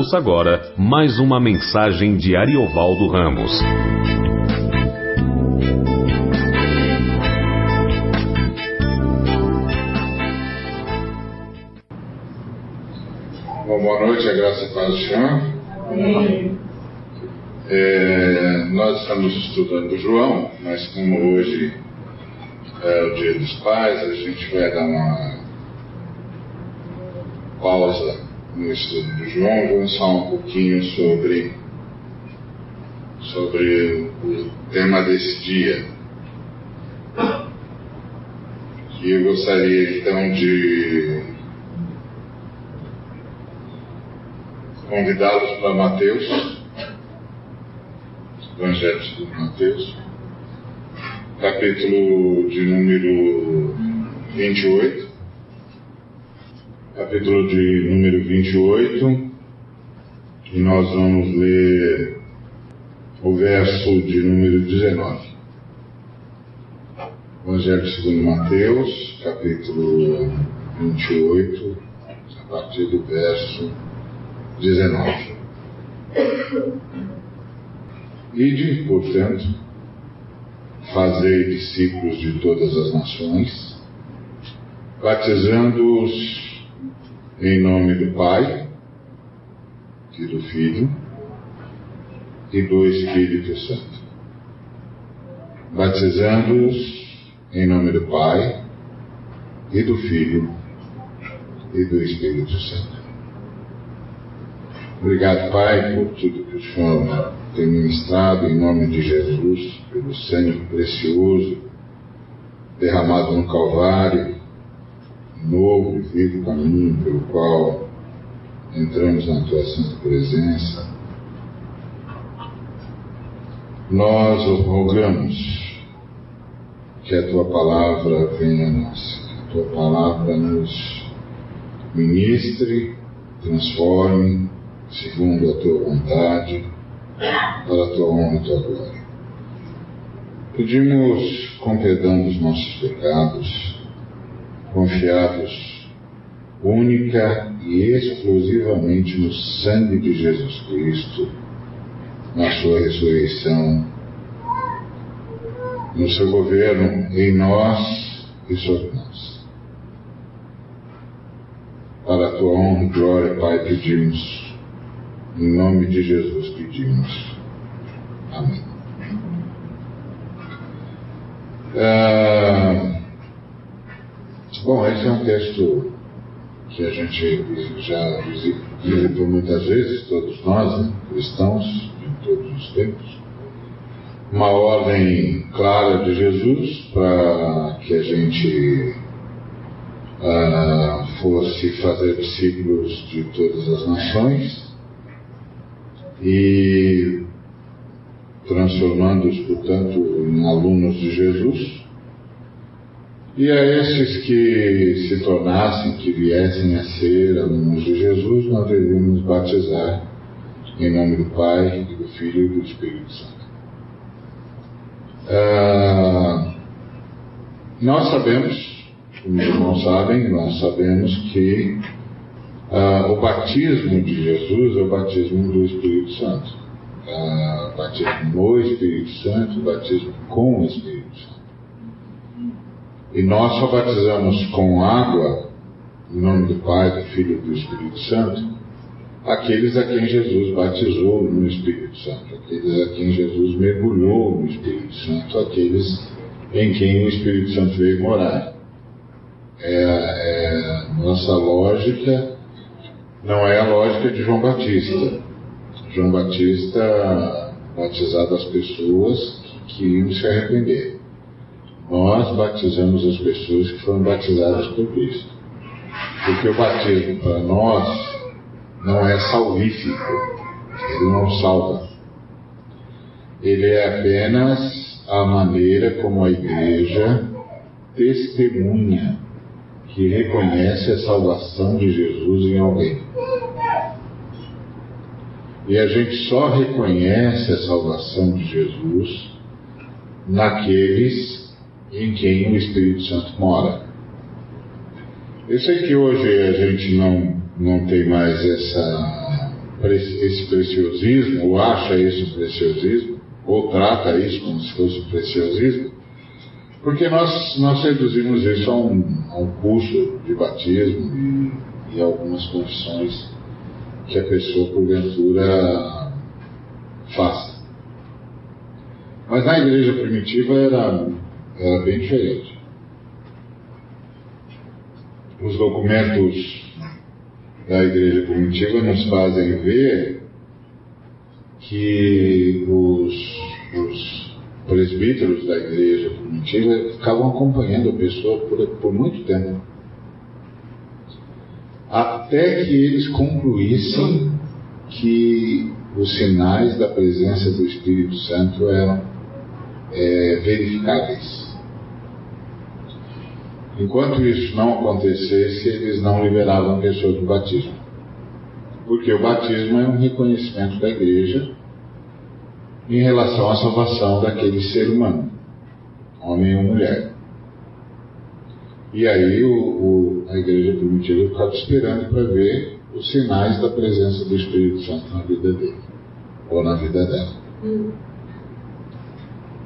Ouça agora mais uma mensagem de Ariovaldo Ramos. Bom, boa noite, a graça e paz do Senhor. É, nós estamos estudando João, mas como hoje é o dia dos pais, a gente vai dar uma pausa no estudo do João, vamos falar um pouquinho sobre, sobre o tema desse dia. E eu gostaria então de convidá-los para Mateus, Evangelho segundo Mateus, capítulo de número 28 capítulo de número 28, e nós vamos ler o verso de número 19. Evangelho segundo Mateus, capítulo 28, a partir do verso 19. Ide, portanto, fazei discípulos de todas as nações, batizando-os em nome do Pai, e do Filho, e do Espírito Santo. Batizando-os em nome do Pai, e do Filho, e do Espírito Santo. Obrigado, Pai, por tudo que o Senhor tem ministrado em nome de Jesus, pelo sangue precioso derramado no Calvário novo e vivo caminho pelo qual entramos na tua santa presença, nós rogamos que a tua palavra venha a nós, que a tua palavra nos ministre, transforme segundo a tua vontade, para a tua honra e tua glória. Pedimos com perdão dos nossos pecados, confiados única e exclusivamente no sangue de Jesus Cristo, na sua ressurreição, no seu governo em nós e sobre nós. Para a tua honra e glória, Pai, pedimos, em nome de Jesus pedimos. Amém. Ah, Bom, esse é um texto que a gente já visitou muitas vezes, todos nós, né, cristãos, de todos os tempos. Uma ordem clara de Jesus para que a gente uh, fosse fazer discípulos de todas as nações e transformando-os, portanto, em alunos de Jesus e a esses que se tornassem, que viessem a ser alunos de Jesus, nós devemos batizar em nome do Pai, do Filho e do Espírito Santo. Ah, nós sabemos, os irmãos sabem, nós sabemos que ah, o batismo de Jesus é o batismo do Espírito Santo. Ah, batismo no Espírito Santo, batismo com o Espírito. E nós só batizamos com água, em nome do Pai, do Filho e do Espírito Santo, aqueles a quem Jesus batizou no Espírito Santo, aqueles a quem Jesus mergulhou no Espírito Santo, aqueles em quem o Espírito Santo veio morar. É, é, nossa lógica não é a lógica de João Batista. João Batista batizava as pessoas que queriam se arrepender. Nós batizamos as pessoas que foram batizadas por Cristo. Porque o batismo para nós não é salvífico, ele não salva. Ele é apenas a maneira como a igreja testemunha que reconhece a salvação de Jesus em alguém. E a gente só reconhece a salvação de Jesus naqueles em quem o Espírito Santo mora. Eu sei que hoje a gente não, não tem mais essa, esse preciosismo, ou acha isso preciosismo, ou trata isso como se fosse preciosismo, porque nós, nós reduzimos isso a um, a um curso de batismo e, e algumas confissões que a pessoa, porventura, faça. Mas na igreja primitiva era, era bem diferente. Os documentos da igreja primitiva nos fazem ver que os, os presbíteros da igreja primitiva ficavam acompanhando a pessoa por, por muito tempo. Até que eles concluíssem que os sinais da presença do Espírito Santo eram é, verificáveis. Enquanto isso não acontecesse, eles não liberavam a pessoa do batismo. Porque o batismo é um reconhecimento da igreja em relação à salvação daquele ser humano, homem ou mulher. E aí o, o, a igreja primitiva ficava esperando para ver os sinais da presença do Espírito Santo na vida dele, ou na vida dela. Hum.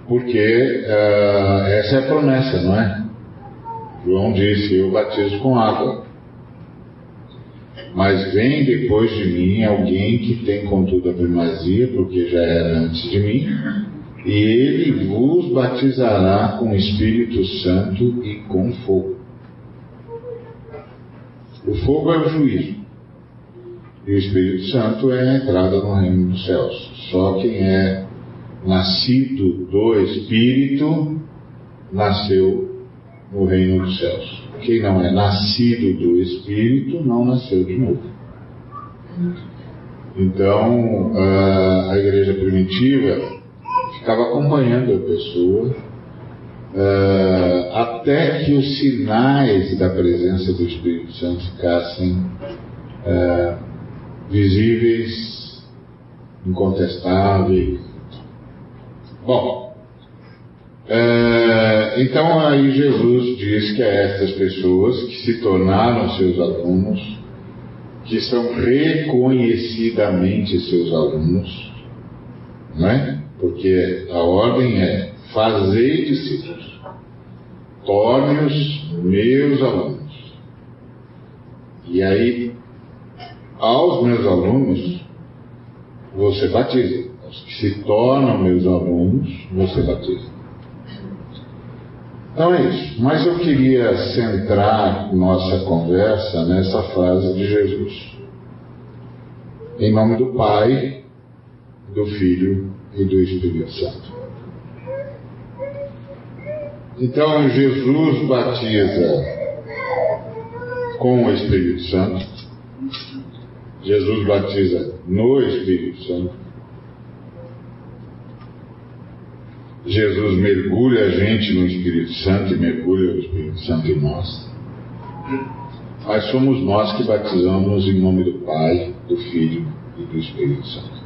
Porque uh, essa é a promessa, não é? João disse: Eu batizo com água. Mas vem depois de mim alguém que tem contudo a primazia, porque já era antes de mim, e ele vos batizará com o Espírito Santo e com fogo. O fogo é o juízo. E o Espírito Santo é a entrada no reino dos céus. Só quem é nascido do Espírito nasceu no reino dos céus. Quem não é nascido do Espírito não nasceu de novo. Então, a igreja primitiva ficava acompanhando a pessoa até que os sinais da presença do Espírito Santo ficassem visíveis, incontestáveis. Bom, é, então aí Jesus diz que a estas pessoas que se tornaram seus alunos, que são reconhecidamente seus alunos, não é? Porque a ordem é fazer discípulos, torne-os meus alunos. E aí, aos meus alunos, você batiza. Os que se tornam meus alunos, você batiza. Então é isso. Mas eu queria centrar nossa conversa nessa frase de Jesus. Em nome do Pai, do Filho e do Espírito Santo. Então Jesus batiza com o Espírito Santo. Jesus batiza no Espírito Santo. Jesus mergulha a gente no Espírito Santo e mergulha o Espírito Santo em nós. Mas somos nós que batizamos em nome do Pai, do Filho e do Espírito Santo.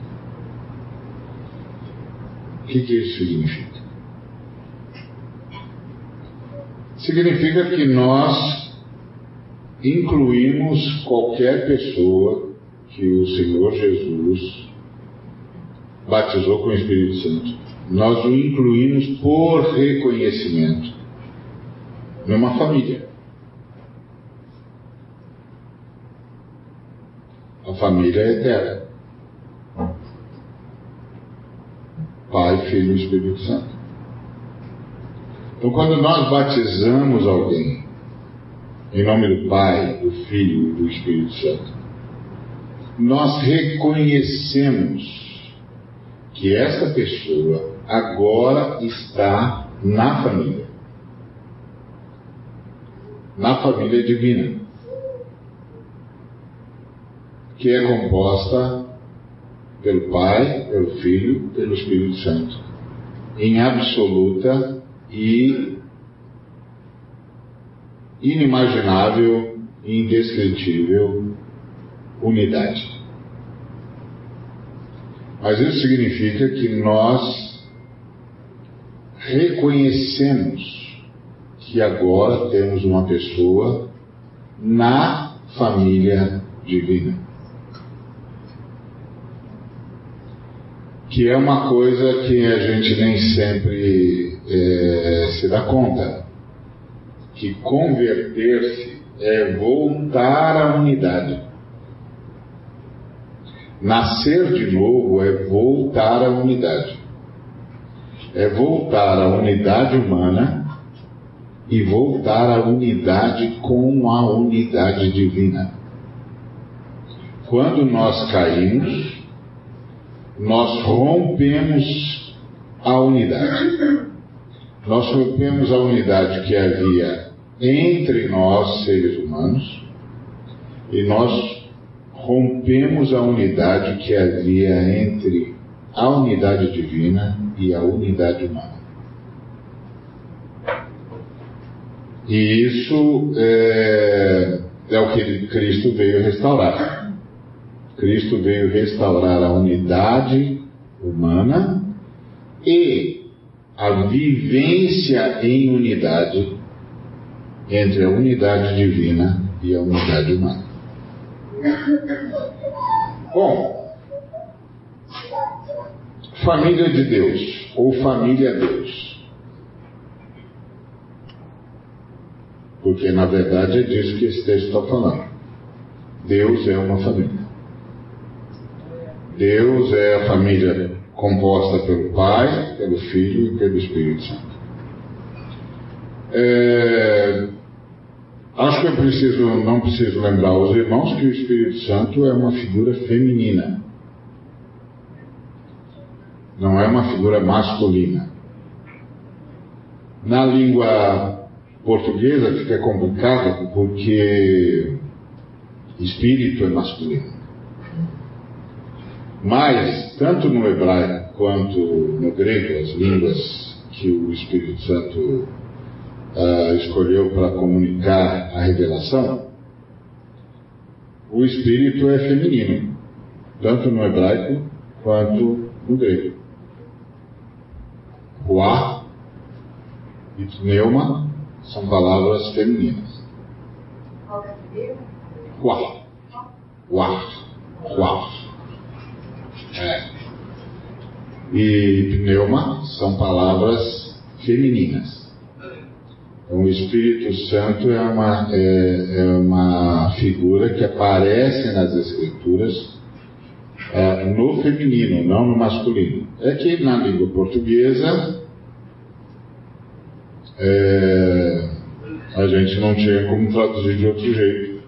O que, que isso significa? Significa que nós incluímos qualquer pessoa que o Senhor Jesus batizou com o Espírito Santo nós o incluímos por reconhecimento numa família. A família é eterna. Pai, Filho e Espírito Santo. Então, quando nós batizamos alguém em nome do Pai, do Filho e do Espírito Santo, nós reconhecemos que essa pessoa agora está na família. Na família divina. Que é composta pelo Pai, pelo Filho, pelo Espírito Santo. Em absoluta e inimaginável, indescritível unidade. Mas isso significa que nós reconhecemos que agora temos uma pessoa na família divina. que é uma coisa que a gente nem sempre é, se dá conta. Que converter-se é voltar à unidade. Nascer de novo é voltar à unidade. É voltar à unidade humana e voltar à unidade com a unidade divina. Quando nós caímos, nós rompemos a unidade. Nós rompemos a unidade que havia entre nós, seres humanos, e nós rompemos a unidade que havia entre a unidade divina e a unidade humana. E isso é, é o que Cristo veio restaurar. Cristo veio restaurar a unidade humana e a vivência em unidade entre a unidade divina e a unidade humana. Bom, família de Deus ou família Deus. Porque na verdade é disso que esse texto está falando. Deus é uma família. Deus é a família composta pelo Pai, pelo Filho e pelo Espírito Santo. É, acho que eu preciso, não preciso lembrar aos irmãos que o Espírito Santo é uma figura feminina. Não é uma figura masculina. Na língua portuguesa fica complicado porque espírito é masculino. Mas, tanto no hebraico quanto no grego, as línguas que o Espírito Santo uh, escolheu para comunicar a revelação, o Espírito é feminino, tanto no hebraico quanto no grego. Ruá e pneuma são palavras femininas. Ruá. Ruá. Ruá. É. E pneuma são palavras femininas. Então, o Espírito Santo é uma, é, é uma figura que aparece nas Escrituras é, no feminino, não no masculino. É que na língua portuguesa é, a gente não tinha como traduzir de outro jeito.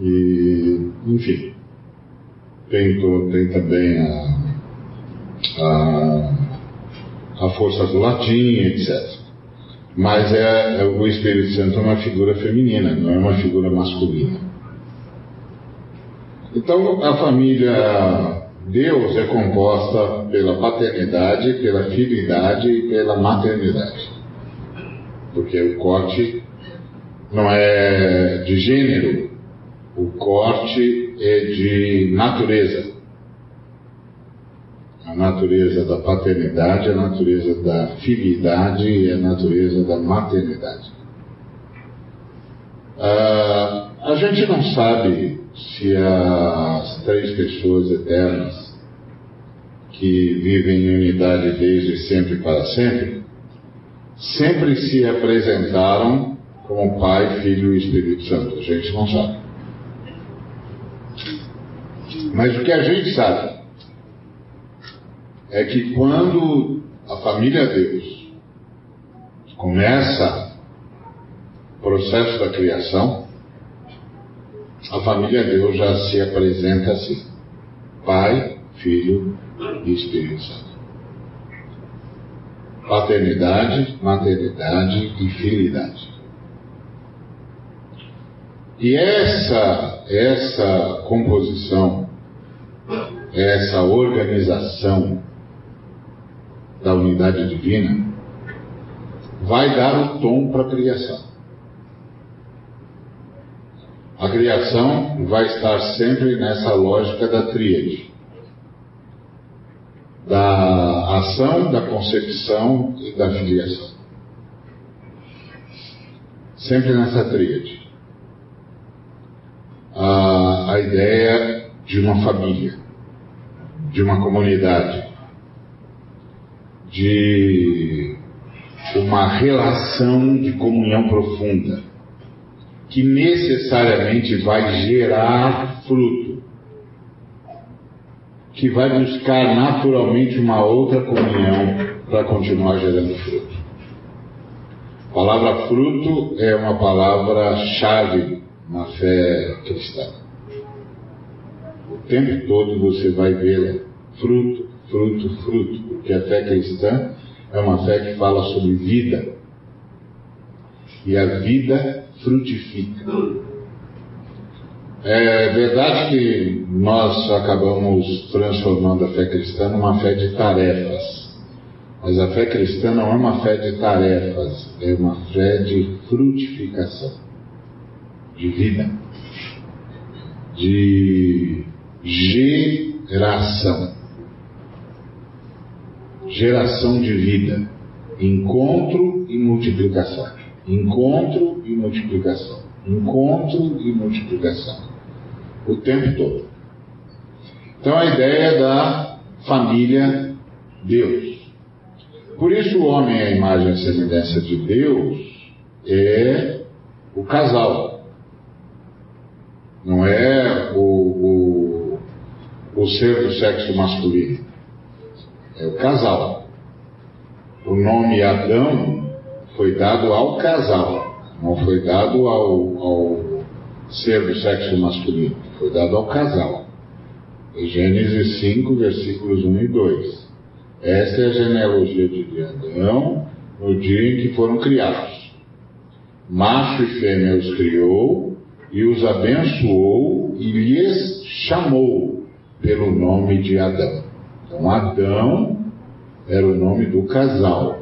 E, enfim. Tem, tem também a, a, a, força do latim, etc. Mas é, é, o Espírito Santo é uma figura feminina, não é uma figura masculina. Então, a família Deus é composta pela paternidade, pela fidelidade e pela maternidade. Porque o corte não é de gênero, o corte é de natureza. A natureza da paternidade, a natureza da fidelidade e a natureza da maternidade. Ah, a gente não sabe se as três pessoas eternas que vivem em unidade desde sempre para sempre, sempre se apresentaram como Pai, Filho e Espírito Santo. A gente não sabe. Mas o que a gente sabe é que quando a família Deus começa o processo da criação, a família Deus já se apresenta assim: Pai, Filho e Espírito Santo. Paternidade, maternidade e filidade. E essa, essa composição essa organização da unidade divina vai dar o tom para a criação. A criação vai estar sempre nessa lógica da tríade. Da ação, da concepção e da filiação. Sempre nessa tríade. A, a ideia de uma família de uma comunidade, de uma relação de comunhão profunda, que necessariamente vai gerar fruto, que vai buscar naturalmente uma outra comunhão para continuar gerando fruto. A palavra fruto é uma palavra-chave na fé cristã. O tempo todo você vai ver fruto, fruto, fruto, porque a fé cristã é uma fé que fala sobre vida. E a vida frutifica. É verdade que nós acabamos transformando a fé cristã numa fé de tarefas. Mas a fé cristã não é uma fé de tarefas, é uma fé de frutificação, de vida, de geração. Geração de vida, encontro e multiplicação. Encontro e multiplicação. Encontro e multiplicação. O tempo todo. Então a ideia da família Deus. Por isso, o homem, a imagem e semelhança de Deus, é o casal. Não é o, o, o ser do sexo masculino. É o casal. O nome Adão foi dado ao casal, não foi dado ao, ao ser do sexo masculino, foi dado ao casal. Em Gênesis 5, versículos 1 e 2. Esta é a genealogia de Adão no dia em que foram criados. Macho e fêmea os criou e os abençoou e lhes chamou pelo nome de Adão. Então, Adão era o nome do casal,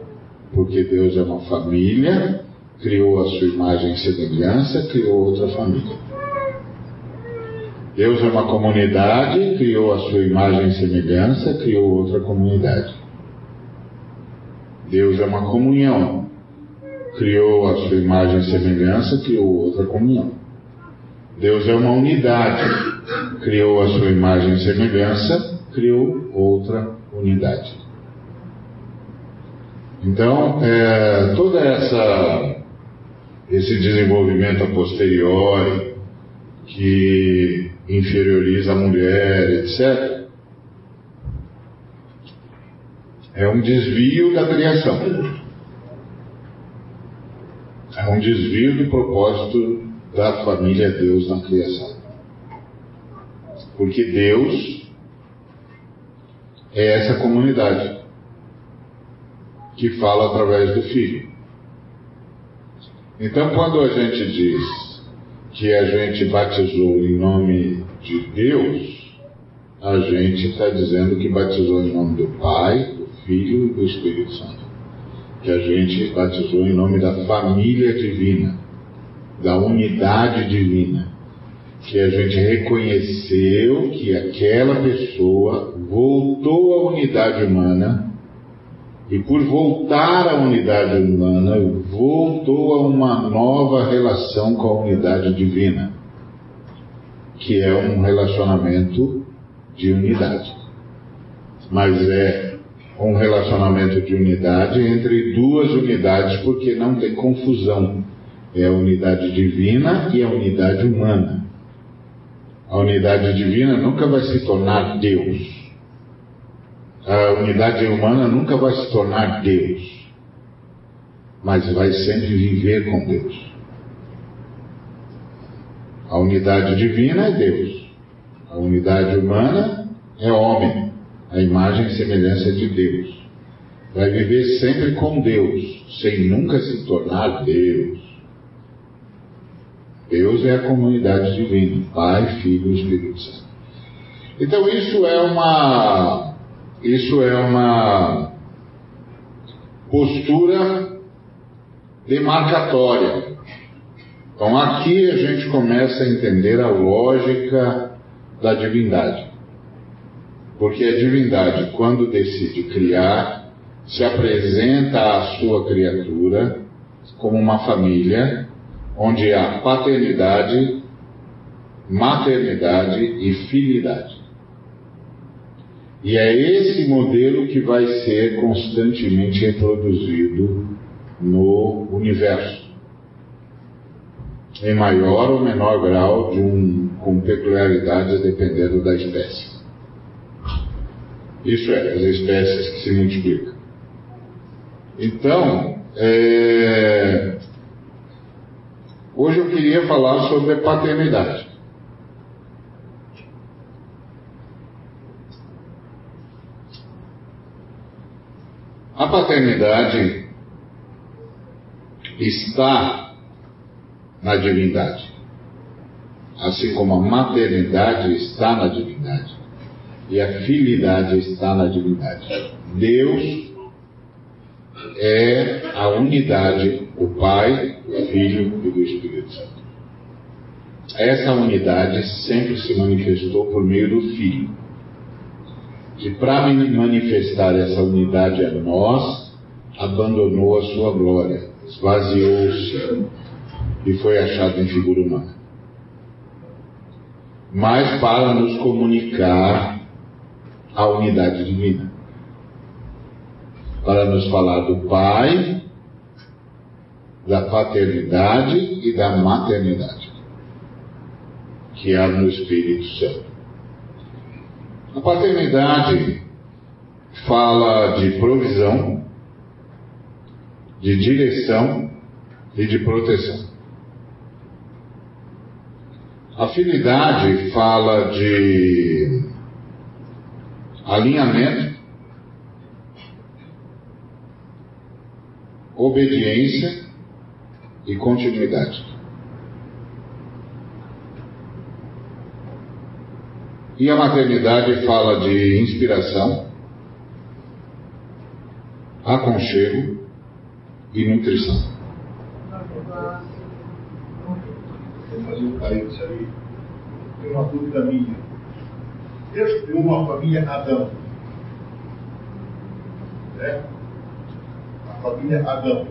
porque Deus é uma família, criou a sua imagem e semelhança, criou outra família. Deus é uma comunidade, criou a sua imagem e semelhança, criou outra comunidade. Deus é uma comunhão, criou a sua imagem e semelhança, criou outra comunhão. Deus é uma unidade, criou a sua imagem e semelhança, criou outra unidade. Então, é, toda essa esse desenvolvimento a posteriori que inferioriza a mulher, etc. É um desvio da criação. É um desvio do propósito da família Deus na criação. Porque Deus é essa comunidade que fala através do Filho. Então, quando a gente diz que a gente batizou em nome de Deus, a gente está dizendo que batizou em nome do Pai, do Filho e do Espírito Santo. Que a gente batizou em nome da família divina, da unidade divina. Que a gente reconheceu que aquela pessoa voltou à unidade humana e por voltar à unidade humana, voltou a uma nova relação com a unidade divina, que é um relacionamento de unidade. Mas é um relacionamento de unidade entre duas unidades, porque não tem confusão. É a unidade divina e a unidade humana. A unidade divina nunca vai se tornar Deus a unidade humana nunca vai se tornar Deus, mas vai sempre viver com Deus. A unidade divina é Deus, a unidade humana é homem, a imagem e semelhança de Deus. Vai viver sempre com Deus, sem nunca se tornar Deus. Deus é a comunidade divina, Pai, Filho e Espírito Santo. Então isso é uma isso é uma postura demarcatória. Então aqui a gente começa a entender a lógica da divindade. Porque a divindade, quando decide criar, se apresenta à sua criatura como uma família onde há paternidade, maternidade e filidade. E é esse modelo que vai ser constantemente reproduzido no universo, em maior ou menor grau, de um, com peculiaridades dependendo da espécie. Isso é, as espécies que se multiplicam. Então, é... hoje eu queria falar sobre paternidade. A paternidade está na divindade, assim como a maternidade está na divindade e a filidade está na divindade. Deus é a unidade, o Pai, o Filho e do Espírito Santo. Essa unidade sempre se manifestou por meio do Filho. E para manifestar essa unidade a nós, abandonou a sua glória, esvaziou-se e foi achado em figura humana. Mas para nos comunicar a unidade divina para nos falar do Pai, da paternidade e da maternidade, que há no Espírito Santo. A paternidade fala de provisão, de direção e de proteção. Afinidade fala de alinhamento obediência e continuidade. E a maternidade fala de inspiração, aconchego e nutrição. Vou fazer um parênteses aí. Tem uma dúvida minha. Deus criou uma família Adão. Certo? família Adão.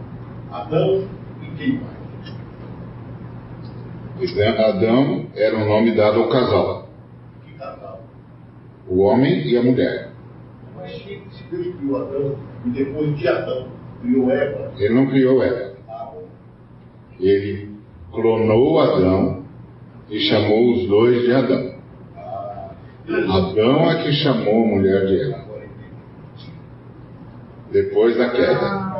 Adão e quem mais? Adão era o nome dado ao casal. Que casal? O homem e a mulher. Mas se Deus criou Adão e depois de Adão criou Eva. Ele não criou Eva. Ele clonou Adão e chamou os dois de Adão. Adão é que chamou a mulher de Eva. Depois da queda.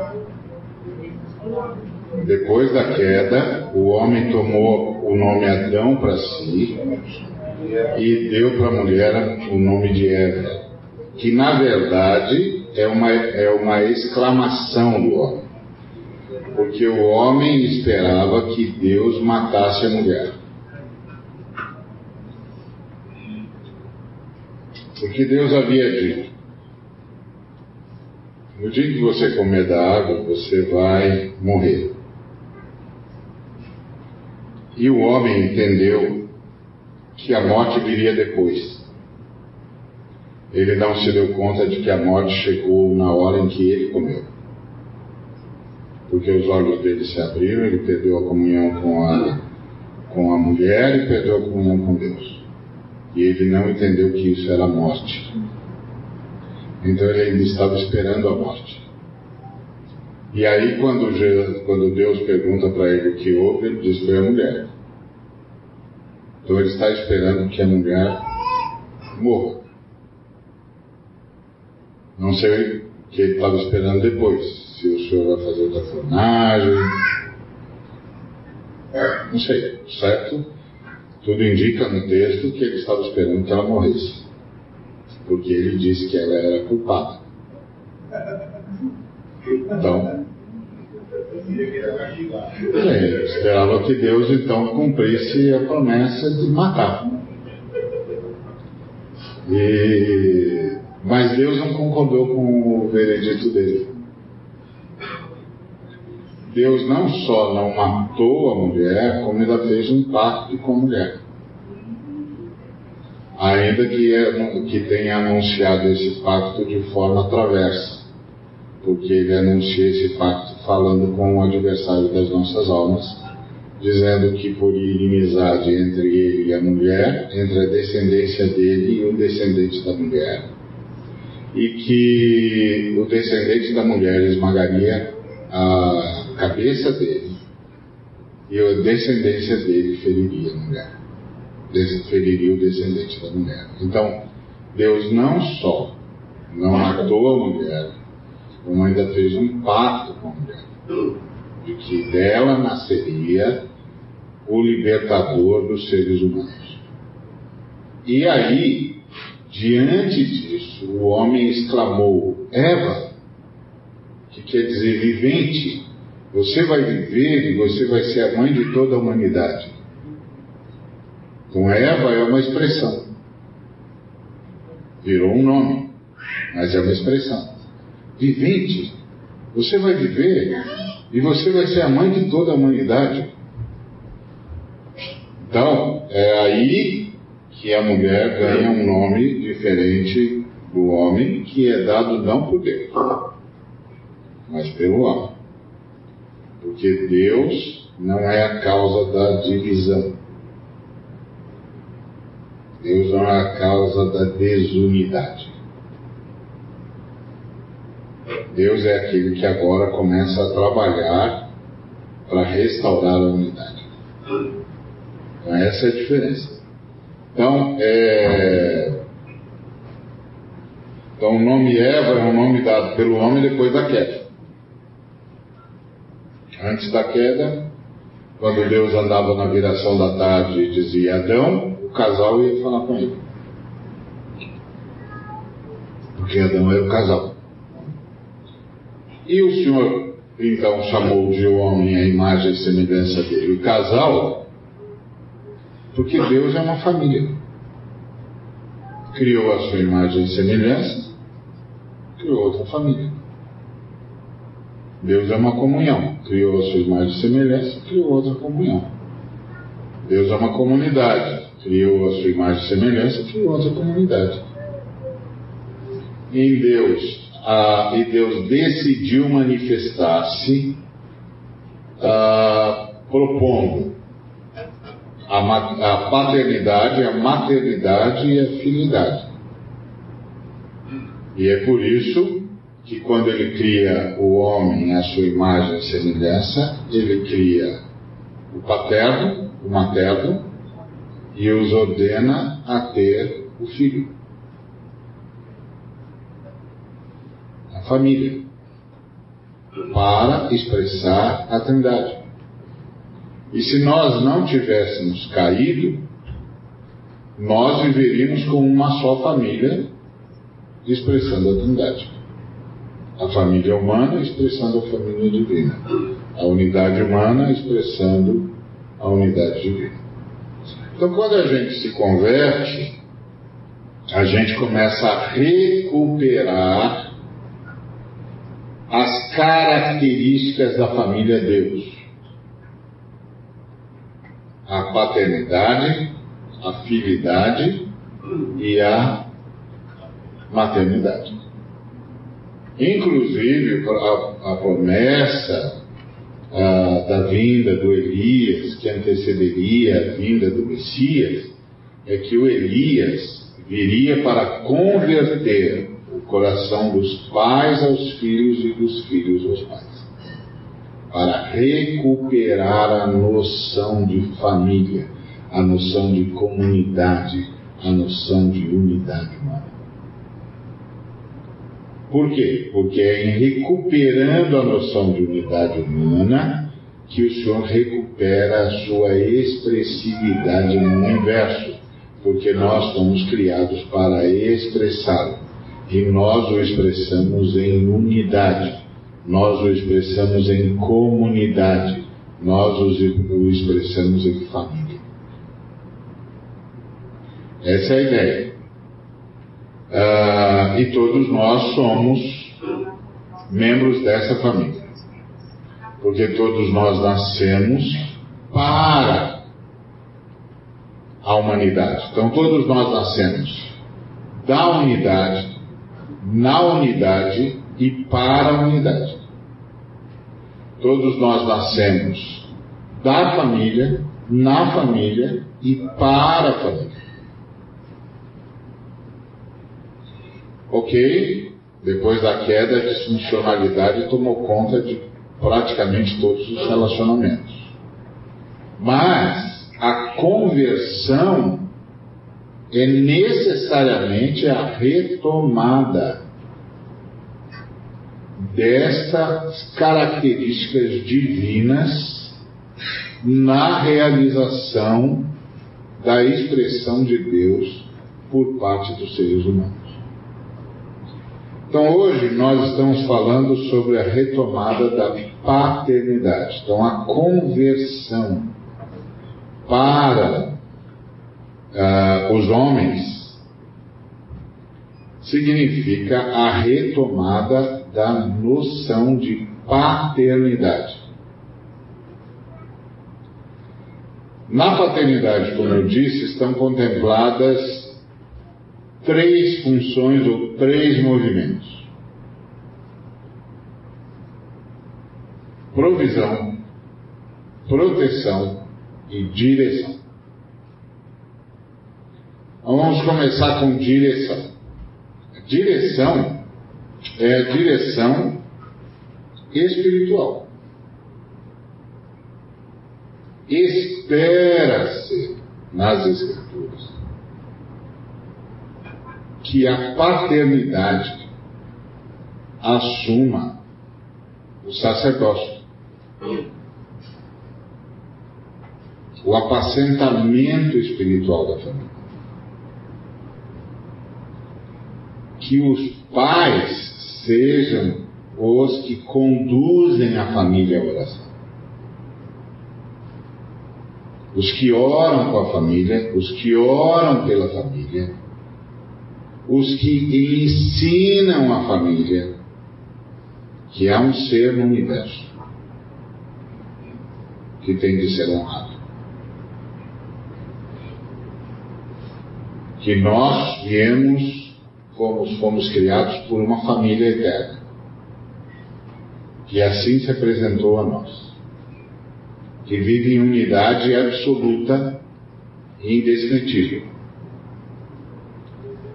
Depois da queda, o homem tomou o nome Adão para si e deu para a mulher o nome de Eva, que na verdade é uma, é uma exclamação do homem, porque o homem esperava que Deus matasse a mulher. Porque Deus havia dito: no dia que você comer da água, você vai morrer. E o homem entendeu que a morte viria depois. Ele não se deu conta de que a morte chegou na hora em que ele comeu. Porque os olhos dele se abriram, ele perdeu a comunhão com a, com a mulher e perdeu a comunhão com Deus. E ele não entendeu que isso era morte. Então ele ainda estava esperando a morte. E aí, quando, Je- quando Deus pergunta para ele o que houve, ele diz foi a mulher. Então ele está esperando que a mulher morra. Não sei o que ele estava esperando depois. Se o senhor vai fazer outra fornagem. Não sei, certo? Tudo indica no texto que ele estava esperando que ela morresse. Porque ele disse que ela era culpada. Então. É, esperava que Deus então cumprisse a promessa de matar. E- mas Deus não concordou com o veredito dele. Deus não só não matou a mulher, como ainda fez um pacto com a mulher. Ainda que, é- que tenha anunciado esse pacto de forma traversa porque ele anuncia esse pacto falando com o adversário das nossas almas, dizendo que por inimizade entre ele e a mulher, entre a descendência dele e o descendente da mulher, e que o descendente da mulher esmagaria a cabeça dele e a descendência dele feriria a mulher. Feriria o descendente da mulher. Então, Deus não só não matou a mulher, como ainda fez um pacto com a mulher, de que dela nasceria o libertador dos seres humanos. E aí, diante disso, o homem exclamou: Eva, que quer dizer vivente, você vai viver e você vai ser a mãe de toda a humanidade. Então, Eva é uma expressão, virou um nome, mas é uma expressão. Vivente, você vai viver e você vai ser a mãe de toda a humanidade. Então, é aí que a mulher ganha um nome diferente do homem, que é dado não por Deus, mas pelo homem. Porque Deus não é a causa da divisão. Deus não é a causa da desunidade. Deus é aquele que agora começa a trabalhar para restaurar a unidade. Então, essa é a diferença. Então, é... então, o nome Eva é um nome dado pelo homem depois da queda. Antes da queda, quando Deus andava na viração da tarde e dizia Adão, o casal ia falar com ele. Porque Adão era o casal. E o Senhor então chamou de homem a imagem e semelhança dele, o casal, porque Deus é uma família. Criou a sua imagem e semelhança, criou outra família. Deus é uma comunhão, criou a sua imagem e semelhança, criou outra comunhão. Deus é uma comunidade, criou a sua imagem e semelhança, criou outra comunidade. Em Deus e Deus decidiu manifestar-se ah, propondo a, a, paternidade, a maternidade e a filidade. E é por isso que quando ele cria o homem à sua imagem e semelhança, ele cria o paterno, o materno, e os ordena a ter o filho. família para expressar a Trindade. E se nós não tivéssemos caído, nós viveríamos com uma só família expressando a Trindade. A família humana expressando a família divina. A unidade humana expressando a unidade divina. Então, quando a gente se converte, a gente começa a recuperar as características da família Deus: a paternidade, a filidade e a maternidade. Inclusive, a, a promessa a, da vinda do Elias, que antecederia a vinda do Messias, é que o Elias viria para converter coração dos pais aos filhos e dos filhos aos pais, para recuperar a noção de família, a noção de comunidade, a noção de unidade humana. Por quê? Porque é em recuperando a noção de unidade humana que o Senhor recupera a sua expressividade no universo, porque nós fomos criados para expressá-lo e nós o expressamos em unidade, nós o expressamos em comunidade, nós o expressamos em família. Essa é a ideia. Ah, e todos nós somos membros dessa família. Porque todos nós nascemos para a humanidade. Então todos nós nascemos da unidade na unidade e para a unidade. Todos nós nascemos da família, na família e para a família. Ok, depois da queda, a disfuncionalidade tomou conta de praticamente todos os relacionamentos. Mas a conversão é necessariamente a retomada destas características divinas na realização da expressão de Deus por parte dos seres humanos. Então hoje nós estamos falando sobre a retomada da paternidade, então a conversão para uh, os homens significa a retomada da noção de paternidade. Na paternidade, como eu disse, estão contempladas três funções ou três movimentos: provisão, proteção e direção. Vamos começar com direção. Direção é a direção espiritual. Espera-se nas Escrituras que a paternidade assuma o sacerdócio, o apacentamento espiritual da família. que os pais sejam os que conduzem a família à oração. Os que oram com a família, os que oram pela família, os que ensinam a família que há um ser no universo que tem de ser honrado. Que nós viemos fomos, fomos criados por uma família eterna. Que assim se apresentou a nós. Que vive em unidade absoluta e indescritível.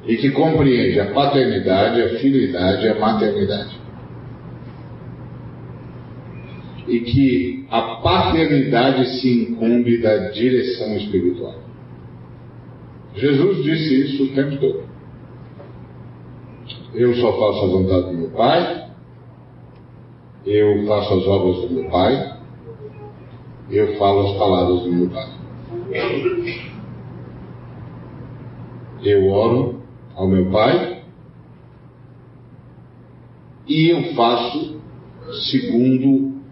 E que compreende a paternidade, a filidade e a maternidade. E que a paternidade se incumbe da direção espiritual. Jesus disse isso o tempo todo. Eu só faço a vontade do meu Pai, eu faço as obras do meu Pai, eu falo as palavras do meu Pai. Eu oro ao meu Pai e eu faço segundo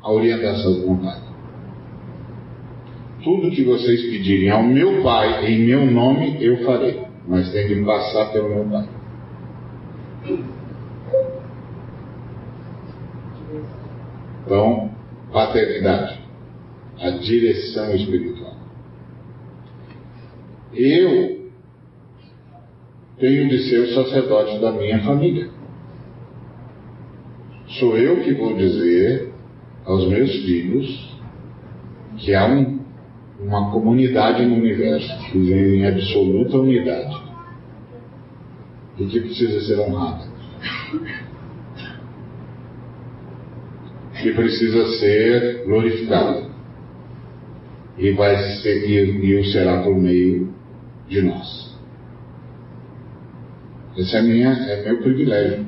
a orientação do meu Pai. Tudo que vocês pedirem ao meu Pai em meu nome, eu farei, mas tem de passar pelo meu Pai. Então, paternidade, a direção espiritual. Eu tenho de ser o sacerdote da minha família. Sou eu que vou dizer aos meus filhos que há um, uma comunidade no universo que vive em absoluta unidade e que precisa ser honrada. Que precisa ser glorificada. E vai e, e o será por meio de nós. Esse é, minha, é meu privilégio.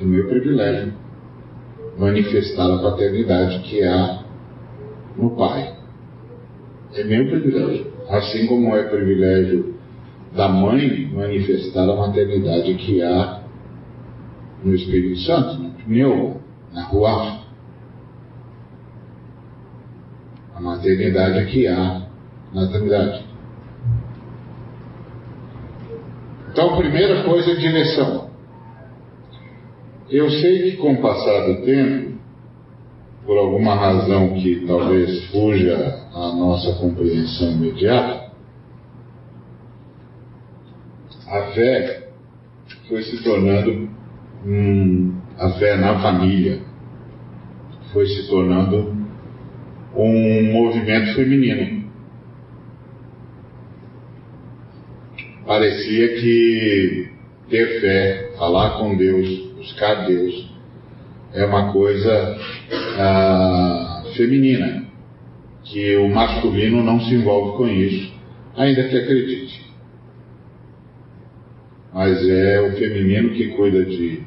É meu privilégio manifestar a paternidade que há no Pai. É meu privilégio. Assim como é privilégio da mãe manifestar a maternidade que há no Espírito Santo, no pneu, na rua. A maternidade que há na Trindade. Então, primeira coisa é direção. Eu sei que com o passar do tempo, por alguma razão que talvez fuja à nossa compreensão imediata, a fé foi se tornando a fé na família, foi se tornando um movimento feminino. parecia que ter fé, falar com Deus, buscar Deus, é uma coisa ah, feminina, que o masculino não se envolve com isso, ainda que acredite. Mas é o feminino que cuida de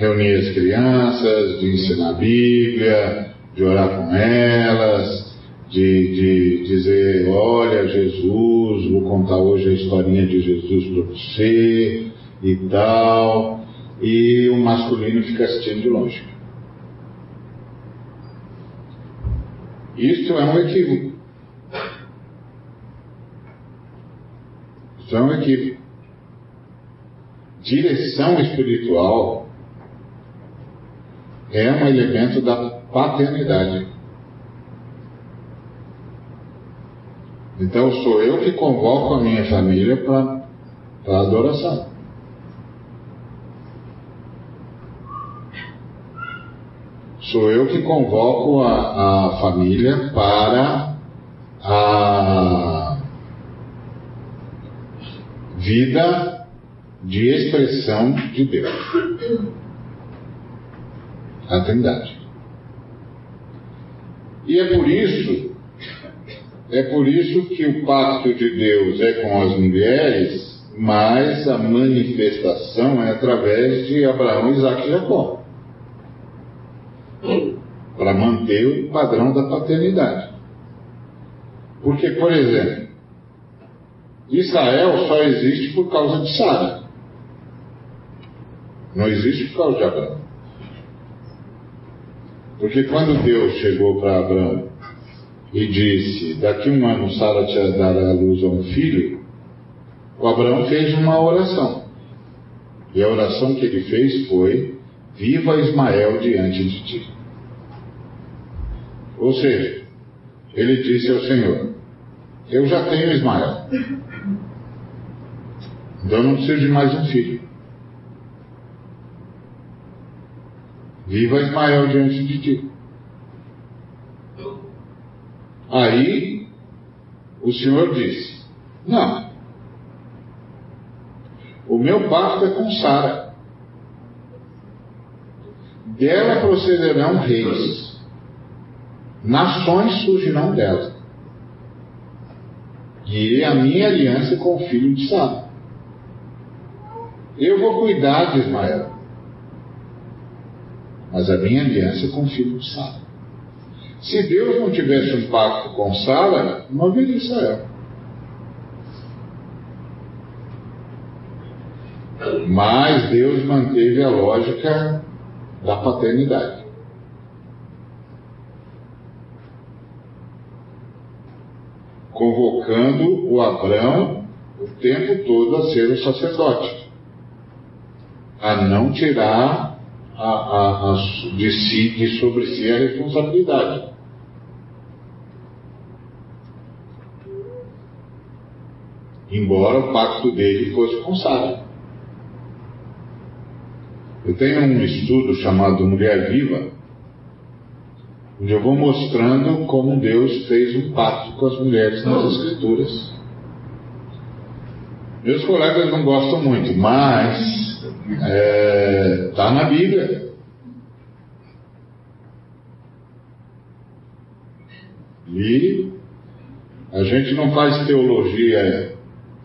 reunir as crianças, de ensinar a Bíblia, de orar com elas, de, de dizer, olha Jesus, vou contar hoje a historinha de Jesus para você e tal. E o masculino fica assistindo de longe. Isso é um equívoco. Isso é um equívoco. Direção espiritual é um elemento da paternidade. Então sou eu que convoco a minha família para a adoração. Sou eu que convoco a, a família para a vida de expressão de Deus. A Trindade. E é por isso, é por isso que o pacto de Deus é com as mulheres, mas a manifestação é através de Abraão, Isaac e Jacó. Para manter o padrão da paternidade. Porque, por exemplo, Israel só existe por causa de Sara. Não existe por causa de Abraão. Porque quando Deus chegou para Abraão e disse: Daqui um ano Sara te dará a luz a um filho, o Abraão fez uma oração. E a oração que ele fez foi: Viva Ismael diante de ti. Ou seja, ele disse ao Senhor: Eu já tenho Ismael. Então eu não preciso de mais um filho. Viva Ismael diante de ti. Aí o Senhor disse: Não. O meu pacto é com Sara. Dela procederão reis. Nações surgirão dela. E a minha aliança com o filho de Sara. Eu vou cuidar de Ismael mas a minha aliança é com o filho de Sara. Se Deus não tivesse um pacto com Sara, não haveria Israel. Mas Deus manteve a lógica da paternidade. Convocando o Abrão o tempo todo a ser o sacerdote, a não tirar a, a, a, de si, de sobre si a responsabilidade. Embora o pacto dele fosse com Sara. Eu tenho um estudo chamado Mulher Viva, onde eu vou mostrando como Deus fez um pacto com as mulheres nas Escrituras. Meus colegas não gostam muito, mas Está é, tá na Bíblia. E a gente não faz teologia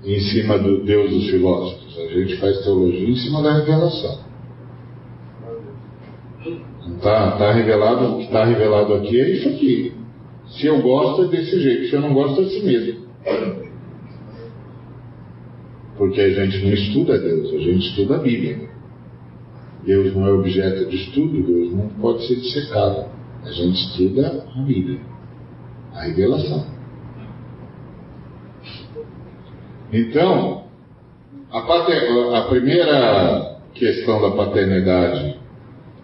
em cima do Deus dos filósofos, a gente faz teologia em cima da revelação. Está tá revelado, o que está revelado aqui é isso aqui. Se eu gosto é desse jeito, se eu não gosto é assim mesmo. Porque a gente não estuda Deus, a gente estuda a Bíblia. Deus não é objeto de estudo, Deus não pode ser dissecado. A gente estuda a Bíblia, a revelação. Então, a, pater... a primeira questão da paternidade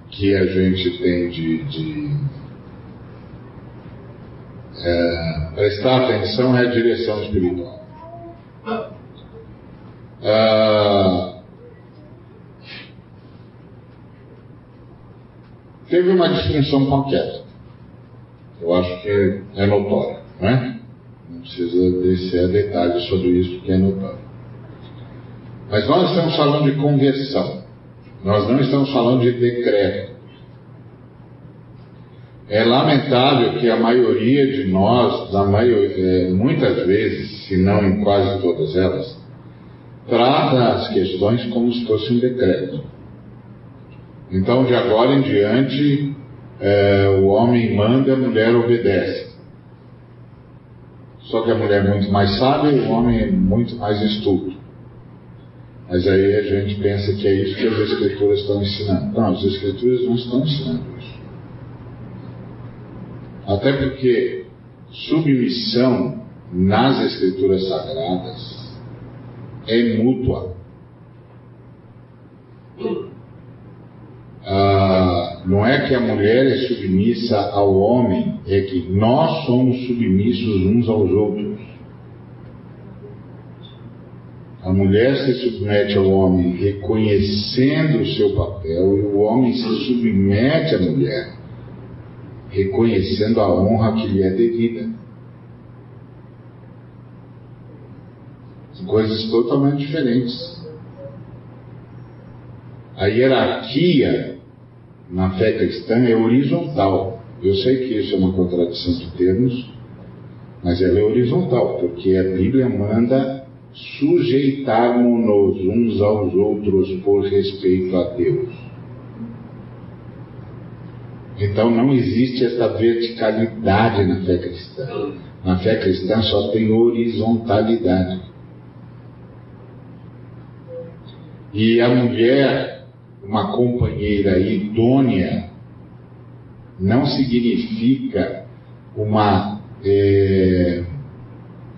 que a gente tem de, de é, prestar atenção é a direção espiritual. Ah, teve uma distinção queda. Eu acho que é notória, não é? Não precisa descer a detalhes sobre isso, que é notório. Mas nós estamos falando de conversão. Nós não estamos falando de decreto. É lamentável que a maioria de nós, maioria, é, muitas vezes, se não em quase todas elas, trata as questões como se fosse um decreto. Então, de agora em diante, é, o homem manda, a mulher obedece. Só que a mulher é muito mais sábia e o homem é muito mais estúpido. Mas aí a gente pensa que é isso que as escrituras estão ensinando. Não, as escrituras não estão ensinando isso. Até porque submissão nas escrituras sagradas é mútua. Ah, não é que a mulher é submissa ao homem, é que nós somos submissos uns aos outros. A mulher se submete ao homem reconhecendo o seu papel e o homem se submete à mulher reconhecendo a honra que lhe é devida. Coisas totalmente diferentes. A hierarquia na fé cristã é horizontal. Eu sei que isso é uma contradição de termos, mas ela é horizontal, porque a Bíblia manda sujeitarmos-nos uns aos outros por respeito a Deus. Então não existe essa verticalidade na fé cristã. Na fé cristã só tem horizontalidade. E a mulher, uma companheira idônea, não significa uma é,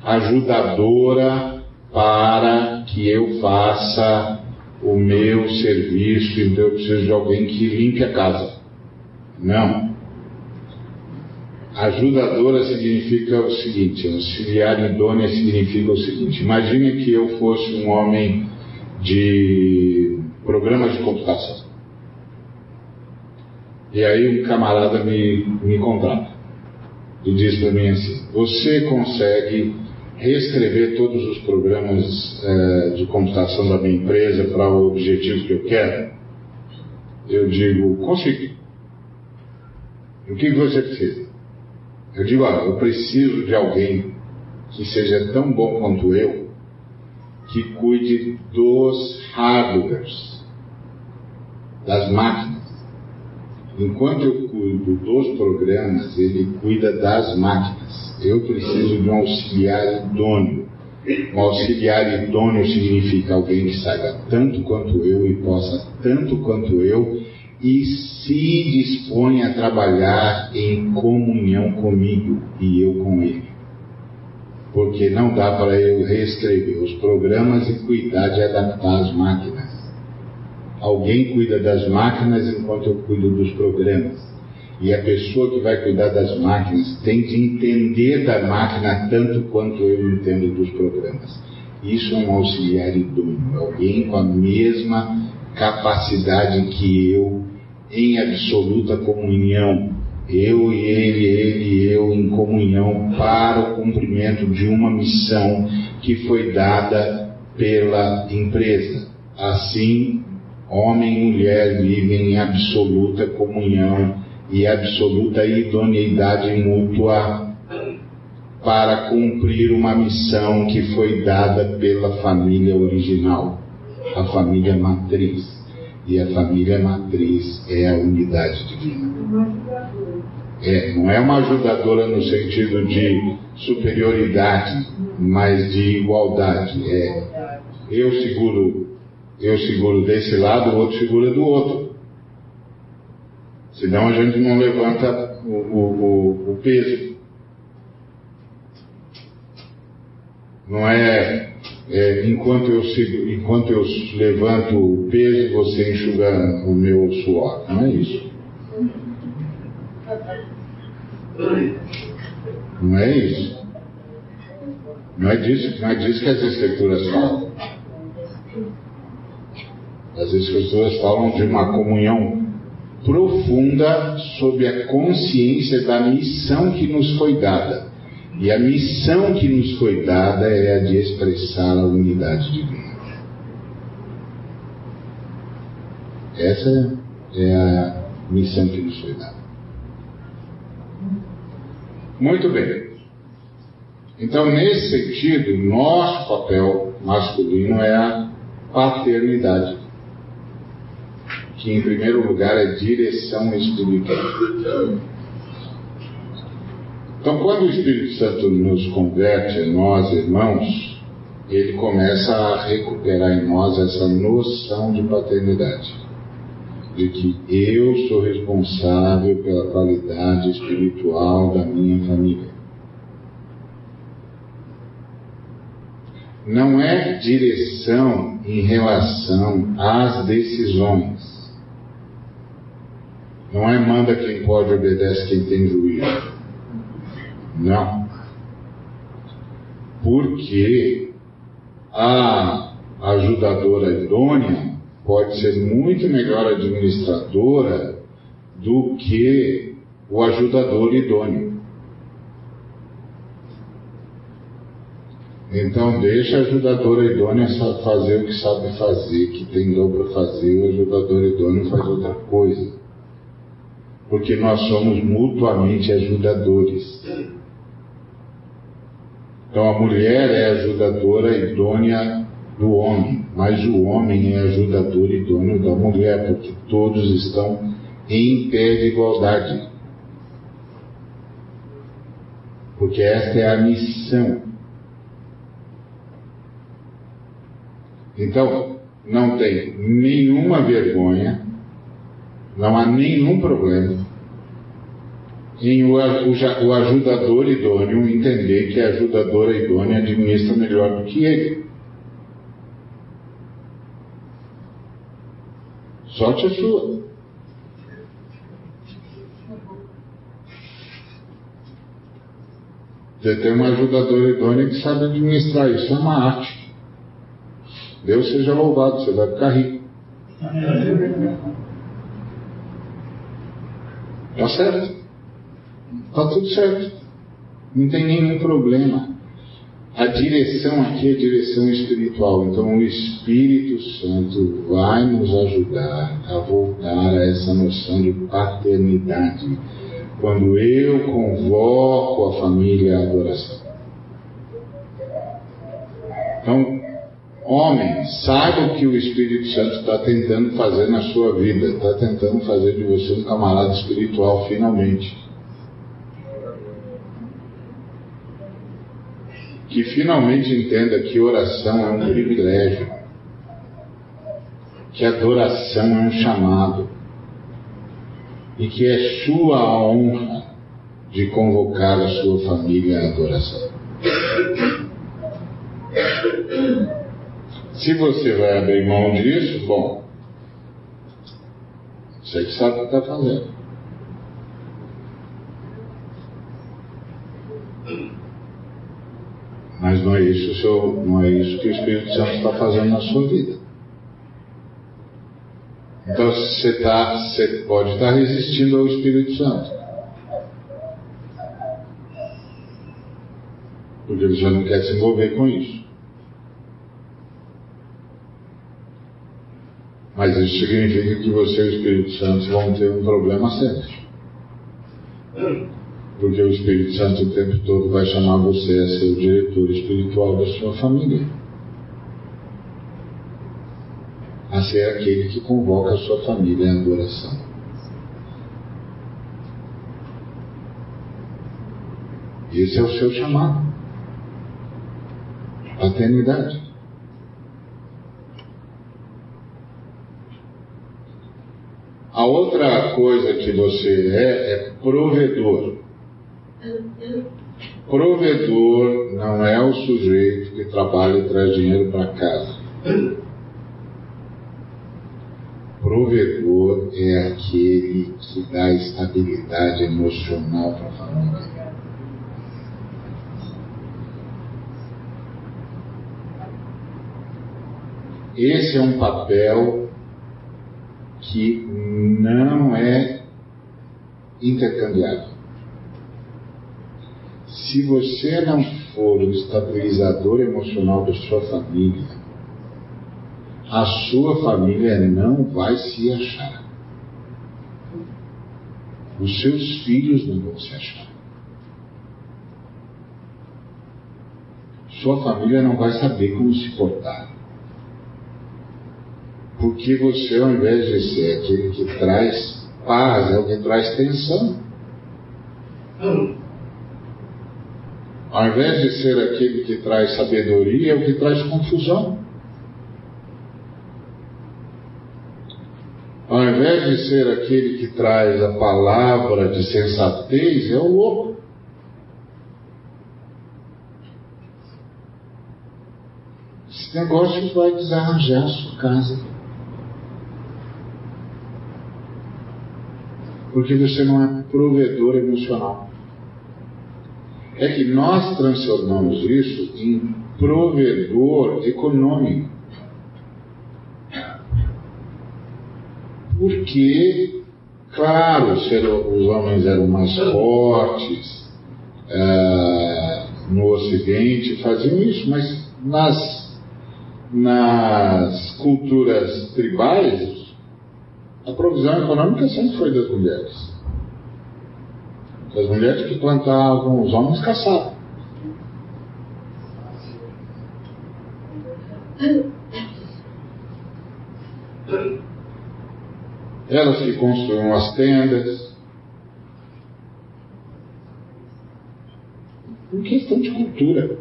ajudadora para que eu faça o meu serviço, então eu preciso de alguém que limpe a casa. Não. Ajudadora significa o seguinte, auxiliar idônea significa o seguinte, imagine que eu fosse um homem de programa de computação. E aí um camarada me, me contrata e diz para mim assim, você consegue reescrever todos os programas eh, de computação da minha empresa para o objetivo que eu quero? Eu digo, consigo. O que você precisa? Eu digo, olha, eu preciso de alguém que seja tão bom quanto eu, que cuide dos hardwares, das máquinas. Enquanto eu cuido dos programas, ele cuida das máquinas. Eu preciso de um auxiliar idôneo. Um auxiliar idôneo significa alguém que saiba tanto quanto eu e possa tanto quanto eu e se dispõe a trabalhar em comunhão comigo e eu com ele. Porque não dá para eu reescrever os programas e cuidar de adaptar as máquinas. Alguém cuida das máquinas enquanto eu cuido dos programas. E a pessoa que vai cuidar das máquinas tem de entender da máquina tanto quanto eu entendo dos programas. Isso é um auxiliar idôneo, alguém com a mesma capacidade que eu em absoluta comunhão, eu e ele, ele e eu em comunhão para o cumprimento de uma missão que foi dada pela empresa. Assim, homem e mulher vivem em absoluta comunhão e absoluta idoneidade mútua para cumprir uma missão que foi dada pela família original, a família matriz. E a família matriz é a unidade divina. É, não é uma ajudadora no sentido de superioridade, mas de igualdade. É, eu seguro, eu seguro desse lado, o outro segura do outro. Senão a gente não levanta o, o, o peso. Não é é, enquanto, eu sigo, enquanto eu levanto o peso, você enxuga o meu suor. Não é isso. Não é isso. Não é disso, não é disso que as escrituras falam. As escrituras falam de uma comunhão profunda sob a consciência da missão que nos foi dada. E a missão que nos foi dada é a de expressar a unidade divina. Essa é a missão que nos foi dada. Muito bem. Então, nesse sentido, nosso papel masculino é a paternidade, que em primeiro lugar é direção espiritual. Então, quando o Espírito Santo nos converte a nós, irmãos, ele começa a recuperar em nós essa noção de paternidade, de que eu sou responsável pela qualidade espiritual da minha família. Não é direção em relação às decisões. Não é manda quem pode, obedece quem tem juízo. Não. Porque a ajudadora idônea pode ser muito melhor administradora do que o ajudador idôneo. Então deixa a ajudadora idônea fazer o que sabe fazer, que tem dom para fazer, o ajudador idôneo faz outra coisa. Porque nós somos mutuamente ajudadores. Então a mulher é ajudadora idônea do homem, mas o homem é ajudador idôneo da mulher, porque todos estão em pé de igualdade. Porque esta é a missão. Então, não tem nenhuma vergonha, não há nenhum problema em o, o, o ajudador idôneo entender que a ajudadora idônea administra melhor do que ele. Sorte a sua. Você tem uma ajudadora idônea que sabe administrar isso, é uma arte. Deus seja louvado, você vai ficar rico. Tá certo? Está tudo certo. Não tem nenhum problema. A direção aqui é direção espiritual. Então o Espírito Santo vai nos ajudar a voltar a essa noção de paternidade. Quando eu convoco a família à adoração. Então, homem, saiba o que o Espírito Santo está tentando fazer na sua vida. Está tentando fazer de você um camarada espiritual finalmente. Que finalmente entenda que oração é um privilégio, que adoração é um chamado e que é sua honra de convocar a sua família à adoração. Se você vai abrir mão disso, bom, você que sabe o que está fazendo. Mas não é isso, seu, não é isso que o Espírito Santo está fazendo na sua vida. Então você, tá, você pode estar resistindo ao Espírito Santo. Porque ele já não quer se envolver com isso. Mas isso significa que você e o Espírito Santo vão ter um problema sério porque o Espírito Santo o tempo todo vai chamar você a ser o diretor espiritual da sua família. A ser aquele que convoca a sua família à adoração. Esse é o seu chamado. Paternidade. A outra coisa que você é é provedor. Provedor não é o sujeito que trabalha e traz dinheiro para casa. Provedor é aquele que dá estabilidade emocional para a família. Esse é um papel que não é intercambiável. Se você não for o estabilizador emocional da sua família, a sua família não vai se achar. Os seus filhos não vão se achar. Sua família não vai saber como se portar. Porque você, ao invés de ser aquele que traz paz, é o que traz tensão. Ao invés de ser aquele que traz sabedoria, é o que traz confusão. Ao invés de ser aquele que traz a palavra de sensatez, é o louco. Esse negócio vai desarranjar a sua casa. Porque você não é provedor emocional. É que nós transformamos isso em provedor econômico. Porque, claro, os homens eram mais fortes é, no Ocidente, faziam isso, mas nas, nas culturas tribais, a provisão econômica sempre foi das mulheres. As mulheres que plantavam, os homens caçavam. Elas que construíam as tendas. Por questão de cultura.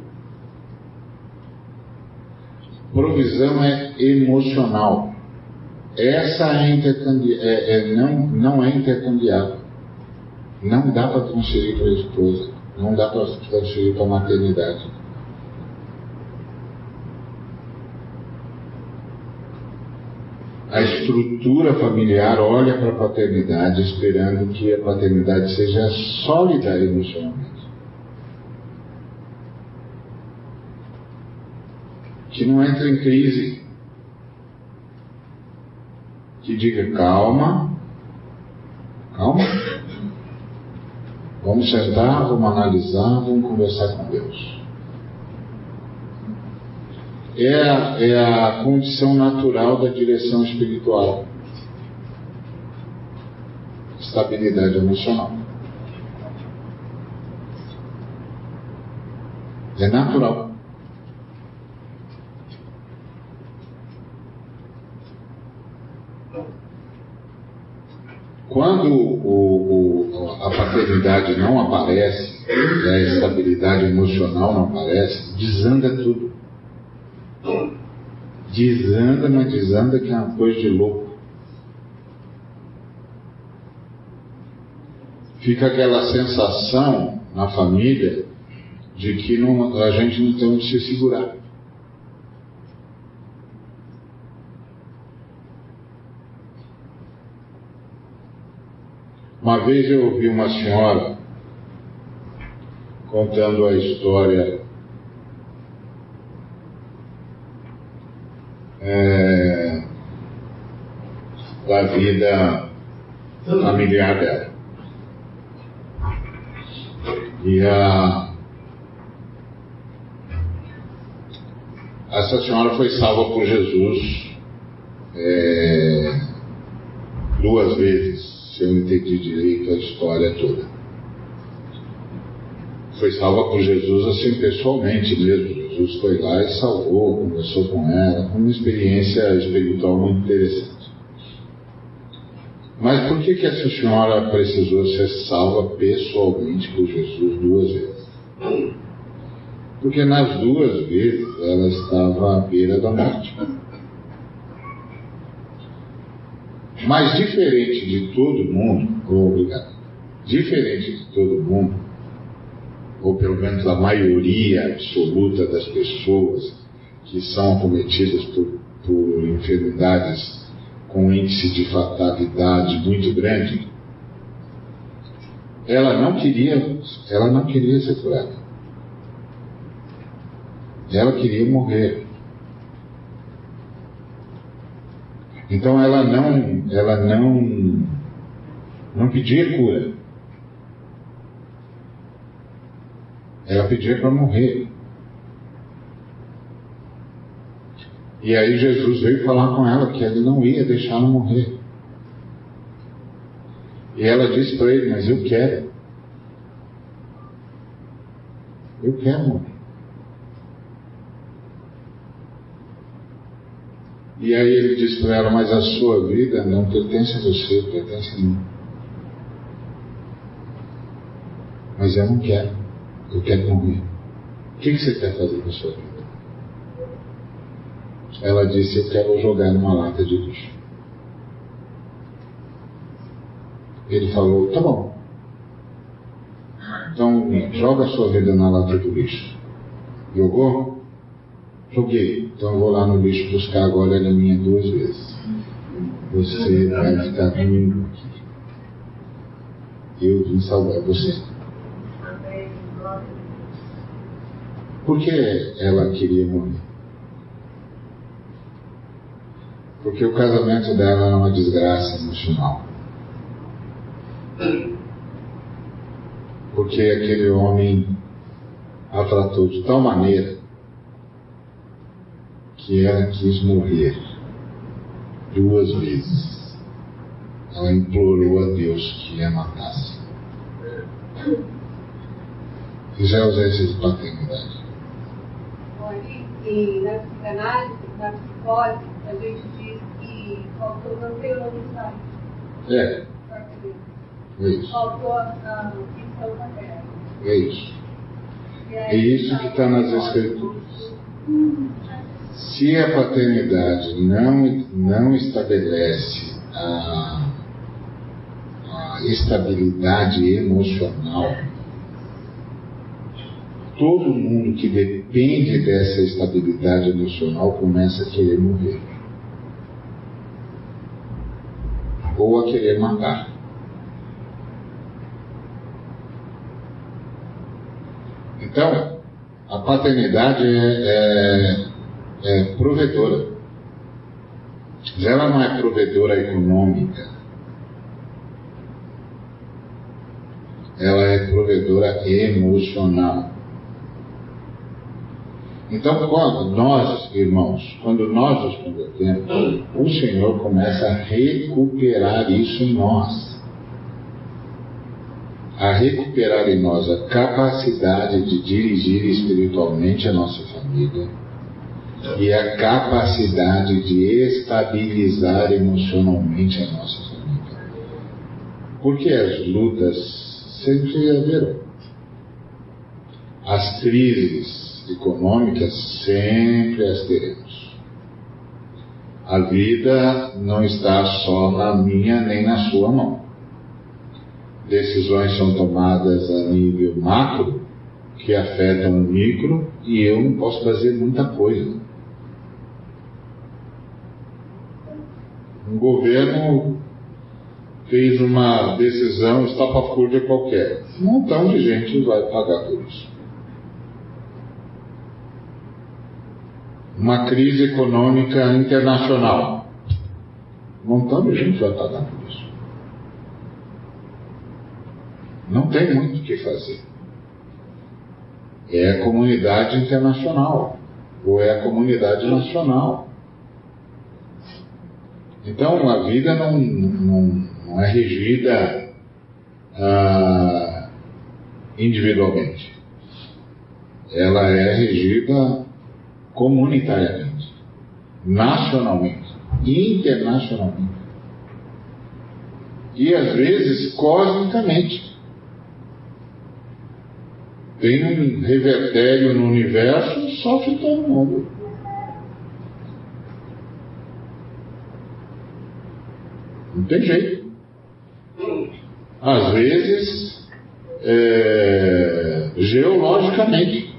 Provisão é emocional. Essa é, é, é não, não é intercambiável. Não dá para transferir para a esposa. Não dá para transferir para a maternidade. A estrutura familiar olha para a paternidade esperando que a paternidade seja sólida emocionalmente. Que não entre em crise. Que diga calma. Vamos sentar, vamos analisar, vamos conversar com Deus é é a condição natural da direção espiritual. Estabilidade emocional. É natural. Quando o, a paternidade não aparece, a estabilidade emocional não aparece, desanda tudo. Desanda, mas desanda que é uma coisa de louco. Fica aquela sensação na família de que não, a gente não tem onde se segurar. Uma vez eu ouvi uma senhora contando a história é, da vida familiar dela. E a, essa senhora foi salva por Jesus é, duas vezes, se eu entendi direito a história toda. Foi salva por Jesus assim pessoalmente mesmo. Jesus foi lá e salvou, conversou com ela, uma experiência espiritual muito interessante. Mas por que, que essa senhora precisou ser salva pessoalmente por Jesus duas vezes? Porque nas duas vezes ela estava à beira da morte. Mas diferente de todo mundo, obrigado, diferente de todo mundo, ou pelo menos a maioria absoluta das pessoas que são acometidas por, por enfermidades com índice de fatalidade muito grande, ela não queria, ela não queria ser curada. Ela queria morrer. Então ela não, ela não, não pedia cura. Ela pedia para morrer. E aí Jesus veio falar com ela que ele não ia deixá-la morrer. E ela disse para ele: Mas eu quero. Eu quero morrer. E aí ele disse para ela: Mas a sua vida não pertence a você, pertence a mim. Mas eu não quero. Eu quero morrer. O que você quer fazer com a sua vida? Ela disse: Eu quero jogar numa lata de lixo. Ele falou: Tá bom. Então, joga a sua vida na lata do lixo. Jogou? Joguei. Então, eu vou lá no lixo buscar agora a minha duas vezes. Você vai ficar comigo aqui. Eu vim salvar você. Por que ela queria morrer? Porque o casamento dela era uma desgraça emocional. Porque aquele homem a tratou de tal maneira que ela quis morrer duas vezes. Ela implorou a Deus que a matasse. Já usei esse de paternidade. E na psicanálise, na psicose, a gente diz que faltou manter o amizade. É. É isso. Faltou a ficção materna. É isso. É isso que está nas escrituras. Se a paternidade não, não estabelece a, a estabilidade emocional, todo mundo que depende dessa estabilidade emocional começa a querer morrer. Ou a querer matar. Então, a paternidade é, é, é provedora. Mas ela não é provedora econômica. Ela é provedora emocional. Então, quando nós, irmãos, quando nós nos convertemos, o Senhor começa a recuperar isso em nós. A recuperar em nós a capacidade de dirigir espiritualmente a nossa família e a capacidade de estabilizar emocionalmente a nossa família. Porque as lutas sempre haverão. As crises econômicas sempre as teremos. A vida não está só na minha nem na sua mão. Decisões são tomadas a nível macro que afetam o micro e eu não posso fazer muita coisa. Um governo fez uma decisão estapafúrdia qualquer. Um montão de gente vai pagar por isso. uma crise econômica internacional. Um montão de gente vai pagar por isso. Não tem muito o que fazer. É a comunidade internacional, ou é a comunidade nacional. Então a vida não, não, não é regida ah, individualmente. Ela é regida comunitariamente, nacionalmente, internacionalmente. E às vezes cosmicamente. Tem um revertério no universo, sofre todo mundo. Não tem jeito. Às vezes, é, geologicamente.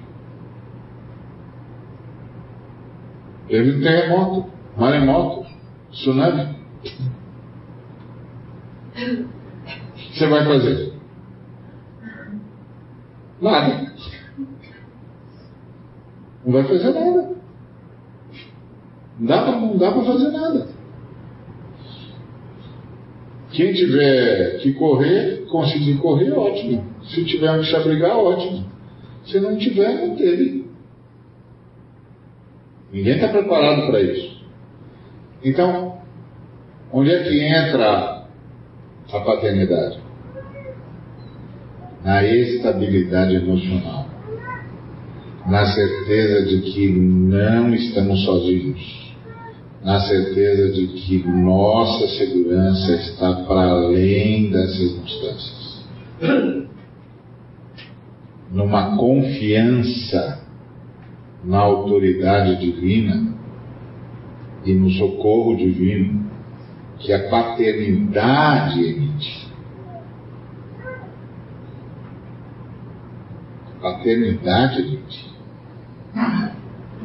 Teve terremoto, maremoto, tsunami. O que você vai fazer? Nada. Não vai fazer nada. Não dá para não dá para fazer nada. Quem tiver que correr, conseguir correr, ótimo. Se tiver que se abrigar, ótimo. Se não tiver, não teve. Ninguém está preparado para isso. Então, onde é que entra a paternidade? Na estabilidade emocional. Na certeza de que não estamos sozinhos. Na certeza de que nossa segurança está para além das circunstâncias. Numa confiança na autoridade divina e no socorro divino que a paternidade emite. Paternidade emite.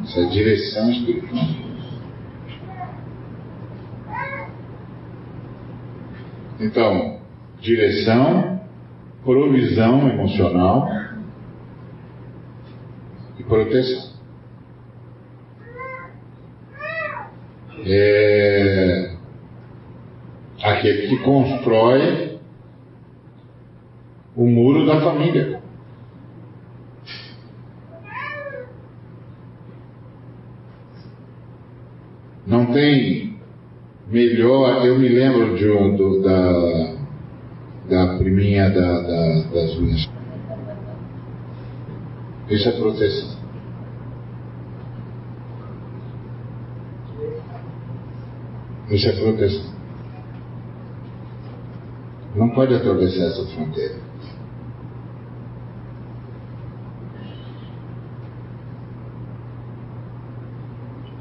Essa é direção espiritual. Então, direção, provisão emocional e proteção. é aquele que constrói o muro da família. Não tem melhor. Eu me lembro de um, do, da, da priminha da, da, das minhas. Isso é proteção. Isso é proteção. Não pode atravessar essa fronteira.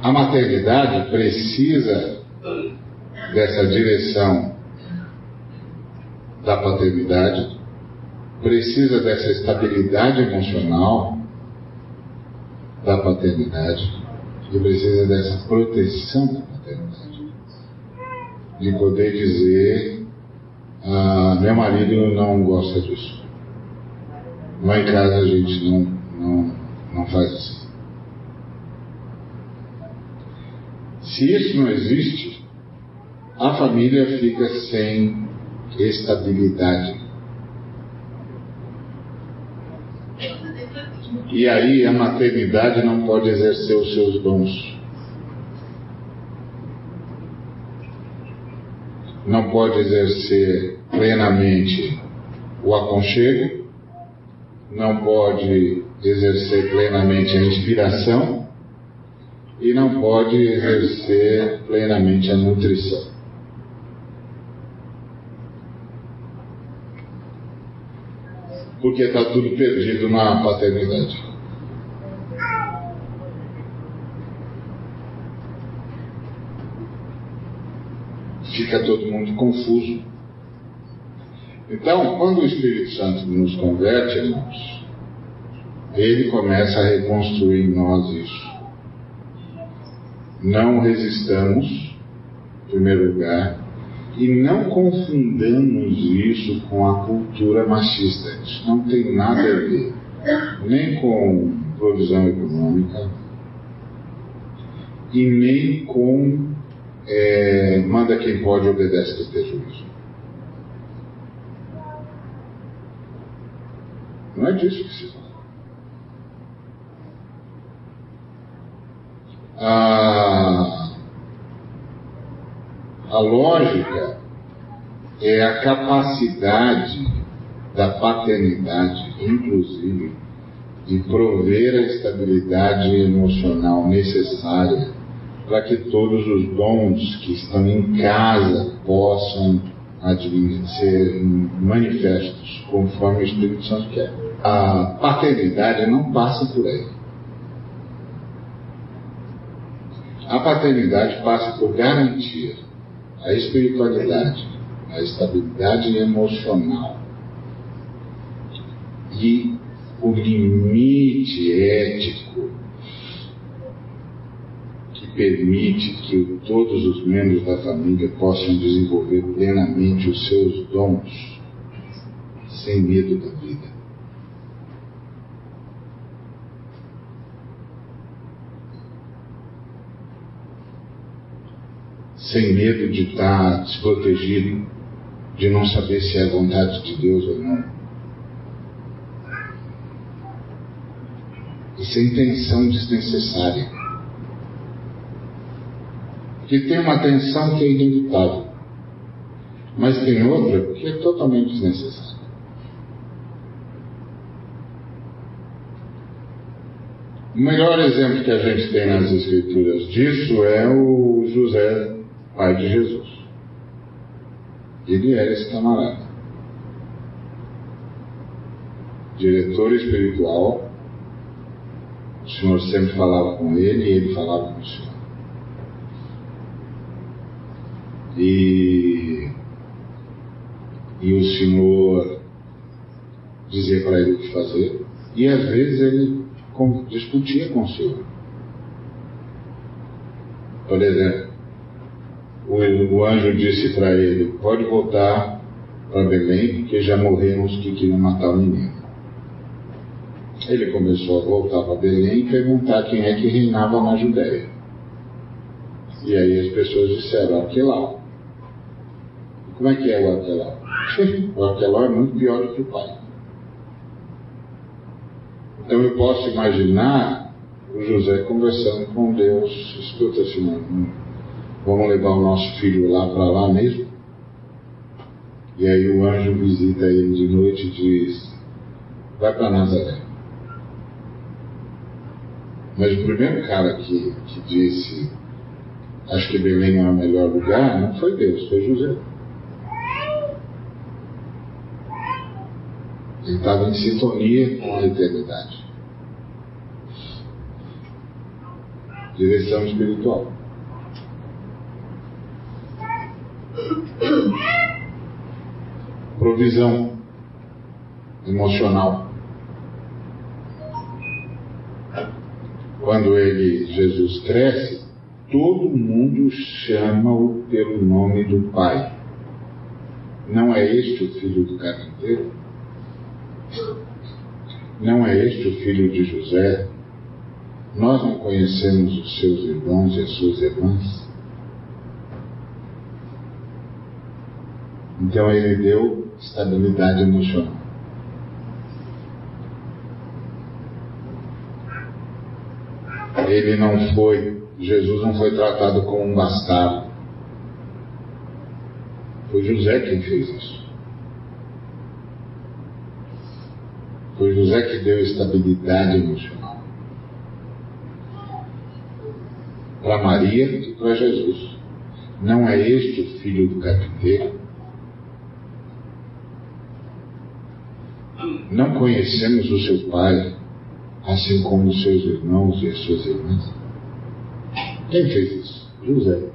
A maternidade precisa dessa direção da paternidade, precisa dessa estabilidade emocional da paternidade e precisa dessa proteção da paternidade de poder dizer: ah, meu marido não gosta disso. Lá em casa a gente não, não, não faz assim. Se isso não existe, a família fica sem estabilidade. E aí a maternidade não pode exercer os seus dons. não pode exercer plenamente o aconchego, não pode exercer plenamente a inspiração e não pode exercer plenamente a nutrição. Porque está tudo perdido na paternidade. fica todo mundo confuso. Então, quando o Espírito Santo nos converte, irmãos, ele começa a reconstruir em nós isso. Não resistamos, em primeiro lugar, e não confundamos isso com a cultura machista. Isso não tem nada a ver nem com provisão econômica e nem com é, manda quem pode, obedece quem tem juízo. Não é disso que se fala. A, a lógica é a capacidade da paternidade, inclusive, de prover a estabilidade emocional necessária para que todos os dons que estão em casa possam ser manifestos conforme o Espírito Santo quer. A paternidade não passa por aí. A paternidade passa por garantir a espiritualidade, a estabilidade emocional e o limite ético permite que todos os membros da família possam desenvolver plenamente os seus dons, sem medo da vida. Sem medo de estar desprotegido, de não saber se é a vontade de Deus ou não. E sem tensão desnecessária que tem uma tensão que é inevitável. Mas tem outra que é totalmente desnecessária. O melhor exemplo que a gente tem nas Escrituras disso é o José, pai de Jesus. Ele era esse camarada. Diretor espiritual. O Senhor sempre falava com ele e ele falava com o Senhor. E, e o Senhor dizia para ele o que fazer. E às vezes ele discutia com o Senhor. Por exemplo, o, anjo disse para ele: Pode voltar para Belém, porque já morreram os que queriam matar o menino. Ele começou a voltar para Belém e perguntar quem é que reinava na Judéia. E aí as pessoas disseram: Aquelau. Como é que é o Aquelau? o Aquelau é muito pior do que o pai. Então eu posso imaginar o José conversando com Deus, escuta assim, vamos levar o nosso filho lá para lá mesmo? E aí o anjo visita ele de noite e diz, vai para Nazaré. Mas o primeiro cara que, que disse, acho que Belém é o melhor lugar, não foi Deus, foi José. Ele estava em sintonia com a eternidade. Direção espiritual. Provisão emocional. Quando ele, Jesus cresce, todo mundo chama-o pelo nome do Pai. Não é este o filho do carpinteiro? Não é este o filho de José? Nós não conhecemos os seus irmãos e as suas irmãs? Então ele deu estabilidade emocional. Ele não foi, Jesus não foi tratado como um bastardo. Foi José quem fez isso. Foi José que deu estabilidade emocional para Maria e para Jesus. Não é este o filho do carpinteiro? Não conhecemos o seu pai, assim como os seus irmãos e as suas irmãs? Quem fez isso? José.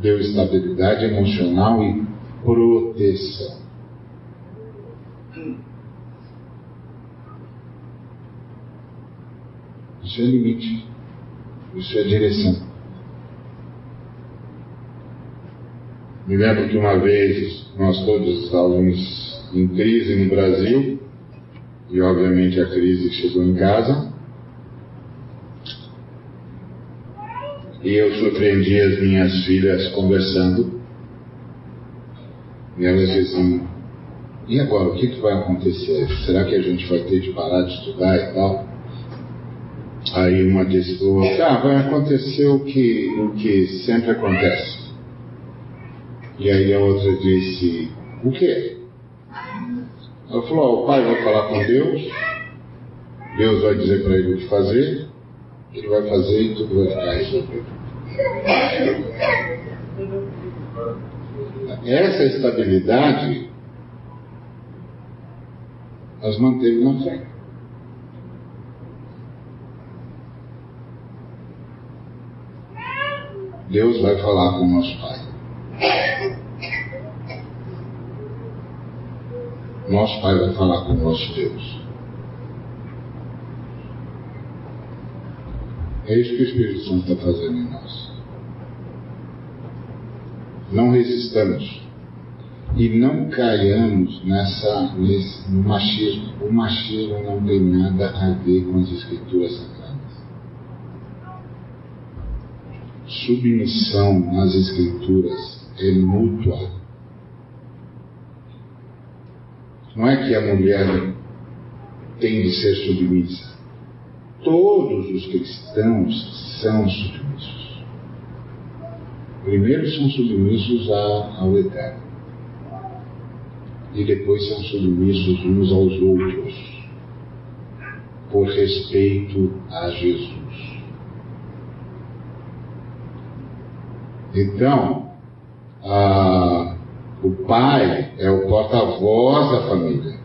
Deu estabilidade emocional e proteção. Isso é limite. Isso é direção. Me lembro que uma vez nós todos estávamos em crise no Brasil, e obviamente a crise chegou em casa. E eu surpreendi as minhas filhas conversando. E elas diziam, e agora, o que, que vai acontecer? Será que a gente vai ter de parar de estudar e tal? Aí uma disse ah, vai acontecer o que, o que sempre acontece. E aí a outra disse, o quê? Ela falou, o pai vai falar com Deus, Deus vai dizer para ele o que fazer, ele vai fazer e tudo vai ficar resolvido. Essa estabilidade as manteve na fé. Deus vai falar com o nosso Pai. Nosso Pai vai falar com o nosso Deus. É isso que o Espírito Santo está fazendo em nós. Não resistamos e não caiamos nessa, nesse, machismo. O machismo não tem nada a ver com as escrituras sagradas. submissão nas Escrituras é mútua. Não é que a mulher tem de ser submissa. Todos os cristãos são submissos. Primeiro são submissos ao Eterno. E depois são submissos uns aos outros, por respeito a Jesus. Então, a, o pai é o porta-voz da família,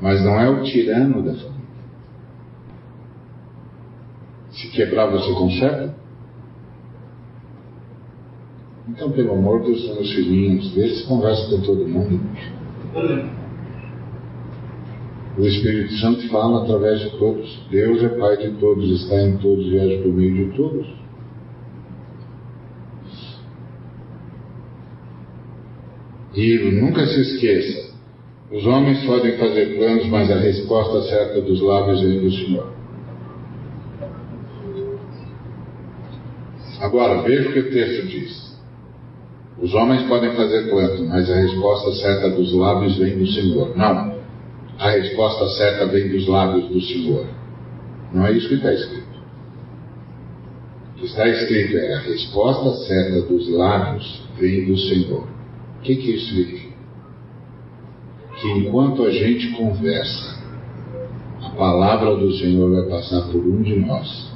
mas não é o tirano da família. Se quebrar, você conserta? Então, pelo amor dos meus filhinhos, se conversa com todo mundo. O Espírito Santo fala através de todos. Deus é Pai de todos, está em todos e age por meio de todos. E nunca se esqueça: os homens podem fazer planos, mas a resposta certa dos lábios vem do Senhor. Agora, veja o que o texto diz. Os homens podem fazer planos, mas a resposta certa dos lábios vem do Senhor. Não. A resposta certa vem dos lábios do Senhor. Não é isso que está escrito. O que está escrito é a resposta certa dos lábios vem do Senhor. O que, que isso significa? Que enquanto a gente conversa, a palavra do Senhor vai passar por um de nós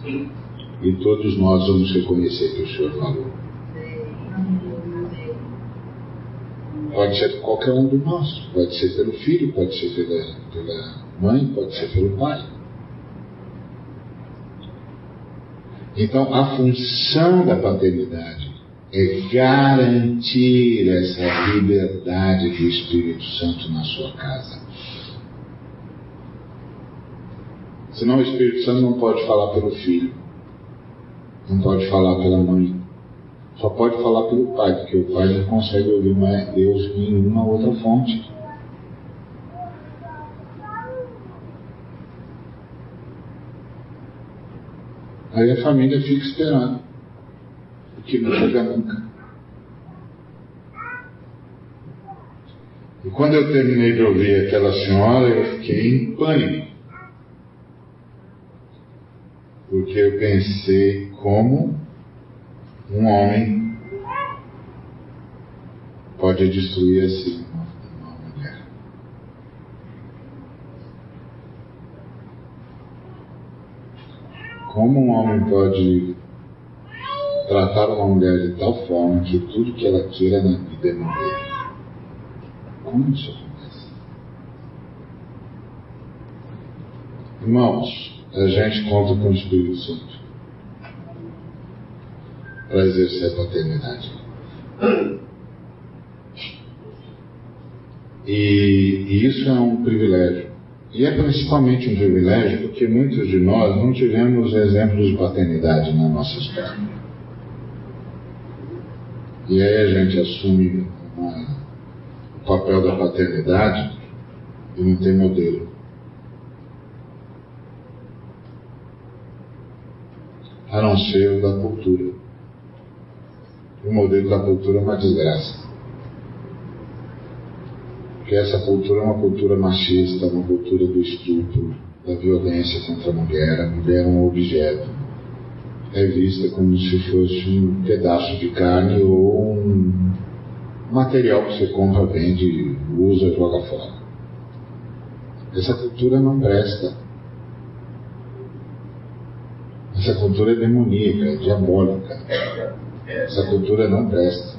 e todos nós vamos reconhecer que o Senhor falou. Pode ser qualquer um de nós, pode ser pelo filho, pode ser pela, pela mãe, pode ser pelo pai. Então, a função da paternidade é garantir essa liberdade do Espírito Santo na sua casa. Senão o Espírito Santo não pode falar pelo filho, não pode falar pela mãe, só pode falar pelo pai, porque o pai não consegue ouvir mais Deus em nenhuma outra fonte. Aí a família fica esperando que não chega nunca. E quando eu terminei de ouvir aquela senhora, eu fiquei em pânico. Porque eu pensei como um homem pode destruir assim uma, mulher. Como um homem pode tratar uma mulher de tal forma que tudo que ela queira na vida é morrer. Como isso acontece? Irmãos, a gente conta com o Espírito Santo para exercer a paternidade. E, e isso é um privilégio. E é principalmente um privilégio porque muitos de nós não tivemos exemplos de paternidade na nossa história. E aí a gente assume uma, o papel da paternidade e não tem modelo. A não ser o da cultura. O modelo da cultura é uma desgraça. Porque essa cultura é uma cultura machista, uma cultura do estupro, da violência contra a mulher. A mulher é um objeto é vista como se fosse um pedaço de carne ou um material que você compra, vende, usa, joga fora. Essa cultura não presta. Essa cultura é demoníaca, é diabólica. Essa cultura não presta.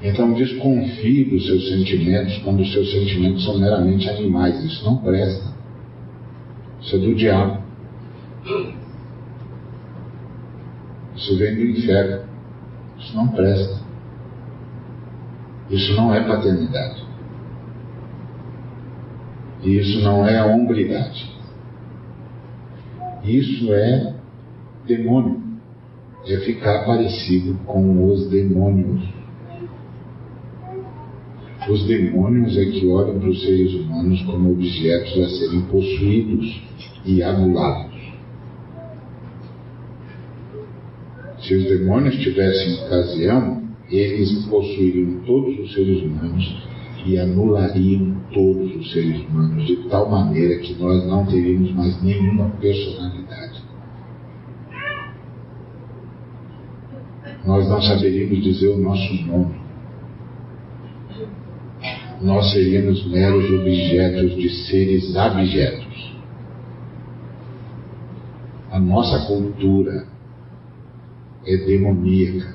Então desconfie dos seus sentimentos quando os seus sentimentos são meramente animais. Isso não presta. Isso é do diabo. Isso vem do inferno. Isso não presta. Isso não é paternidade. E isso não é hombridade. Isso é demônio. É ficar parecido com os demônios. Os demônios é que olham para os seres humanos como objetos a serem possuídos e anulados. Se os demônios tivessem ocasião, eles possuiriam todos os seres humanos e anulariam todos os seres humanos de tal maneira que nós não teríamos mais nenhuma personalidade. nós não saberíamos dizer o nosso nome. Nós seríamos meros objetos de seres abjetos. A nossa cultura é demoníaca.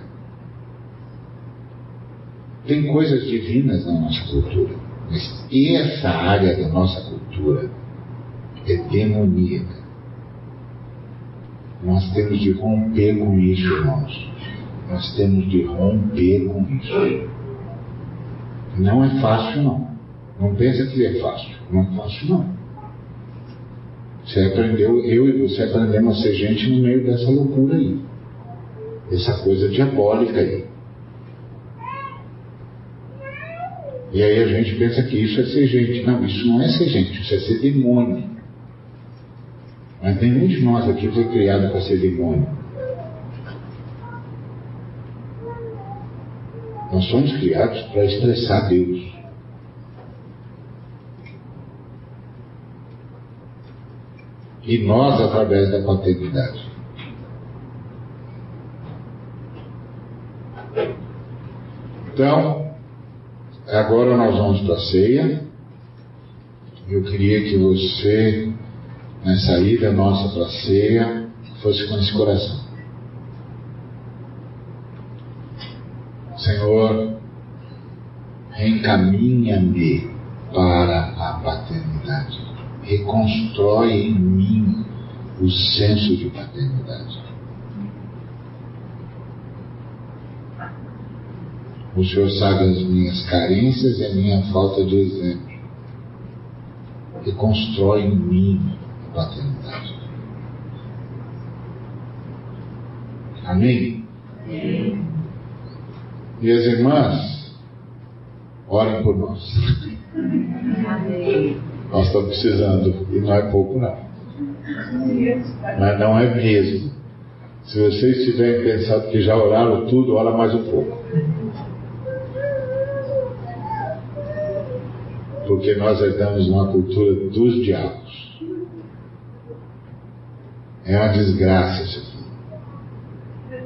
Tem coisas divinas na nossa cultura, mas essa área da nossa cultura é demoníaca. Nós temos de romper com isso, irmãos. Nós temos de romper com isso. Não é fácil, não. Não pensa que é fácil. Não é fácil, não. Você aprendeu, eu e você aprendemos a ser gente no meio dessa loucura aí. Essa coisa diabólica aí. E aí a gente pensa que isso é ser gente. Não, isso não é ser gente, isso é ser demônio. Mas nenhum de nós aqui foi criado para ser demônio. Nós somos criados para estressar Deus. E nós através da paternidade. Então, agora nós vamos para a ceia. Eu queria que você nessa ida nossa para a ceia, fosse com esse coração. Senhor, reencaminha-me para a paternidade. Reconstrói em mim o senso de paternidade. O Senhor sabe as minhas carências e a minha falta de exemplo. Reconstrói em mim paternidade. Amém? Amém? Minhas irmãs, orem por nós. Amém. Nós estamos precisando, e não é pouco não. Mas não é mesmo. Se vocês tiverem pensado que já oraram tudo, ora mais um pouco. Porque nós herdamos uma cultura dos diabos. É uma desgraça isso aqui.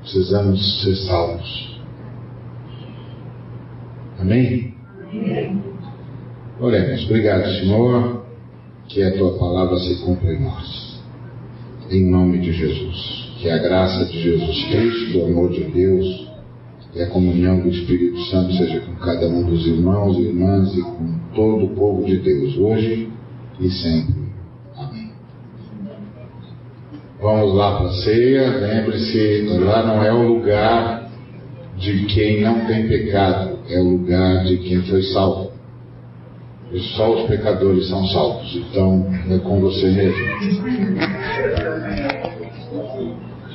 Precisamos ser salvos. Amém? Amém. Oremos. Obrigado, Senhor, que a tua palavra se cumpra em nós. Em nome de Jesus. Que a graça de Jesus Cristo, o amor de Deus e a comunhão do Espírito Santo seja com cada um dos irmãos e irmãs e com todo o povo de Deus, hoje e sempre. Vamos lá para a ceia. Lembre-se, lá não é o lugar de quem não tem pecado, é o lugar de quem foi salvo. E só os pecadores são salvos. Então é com você mesmo.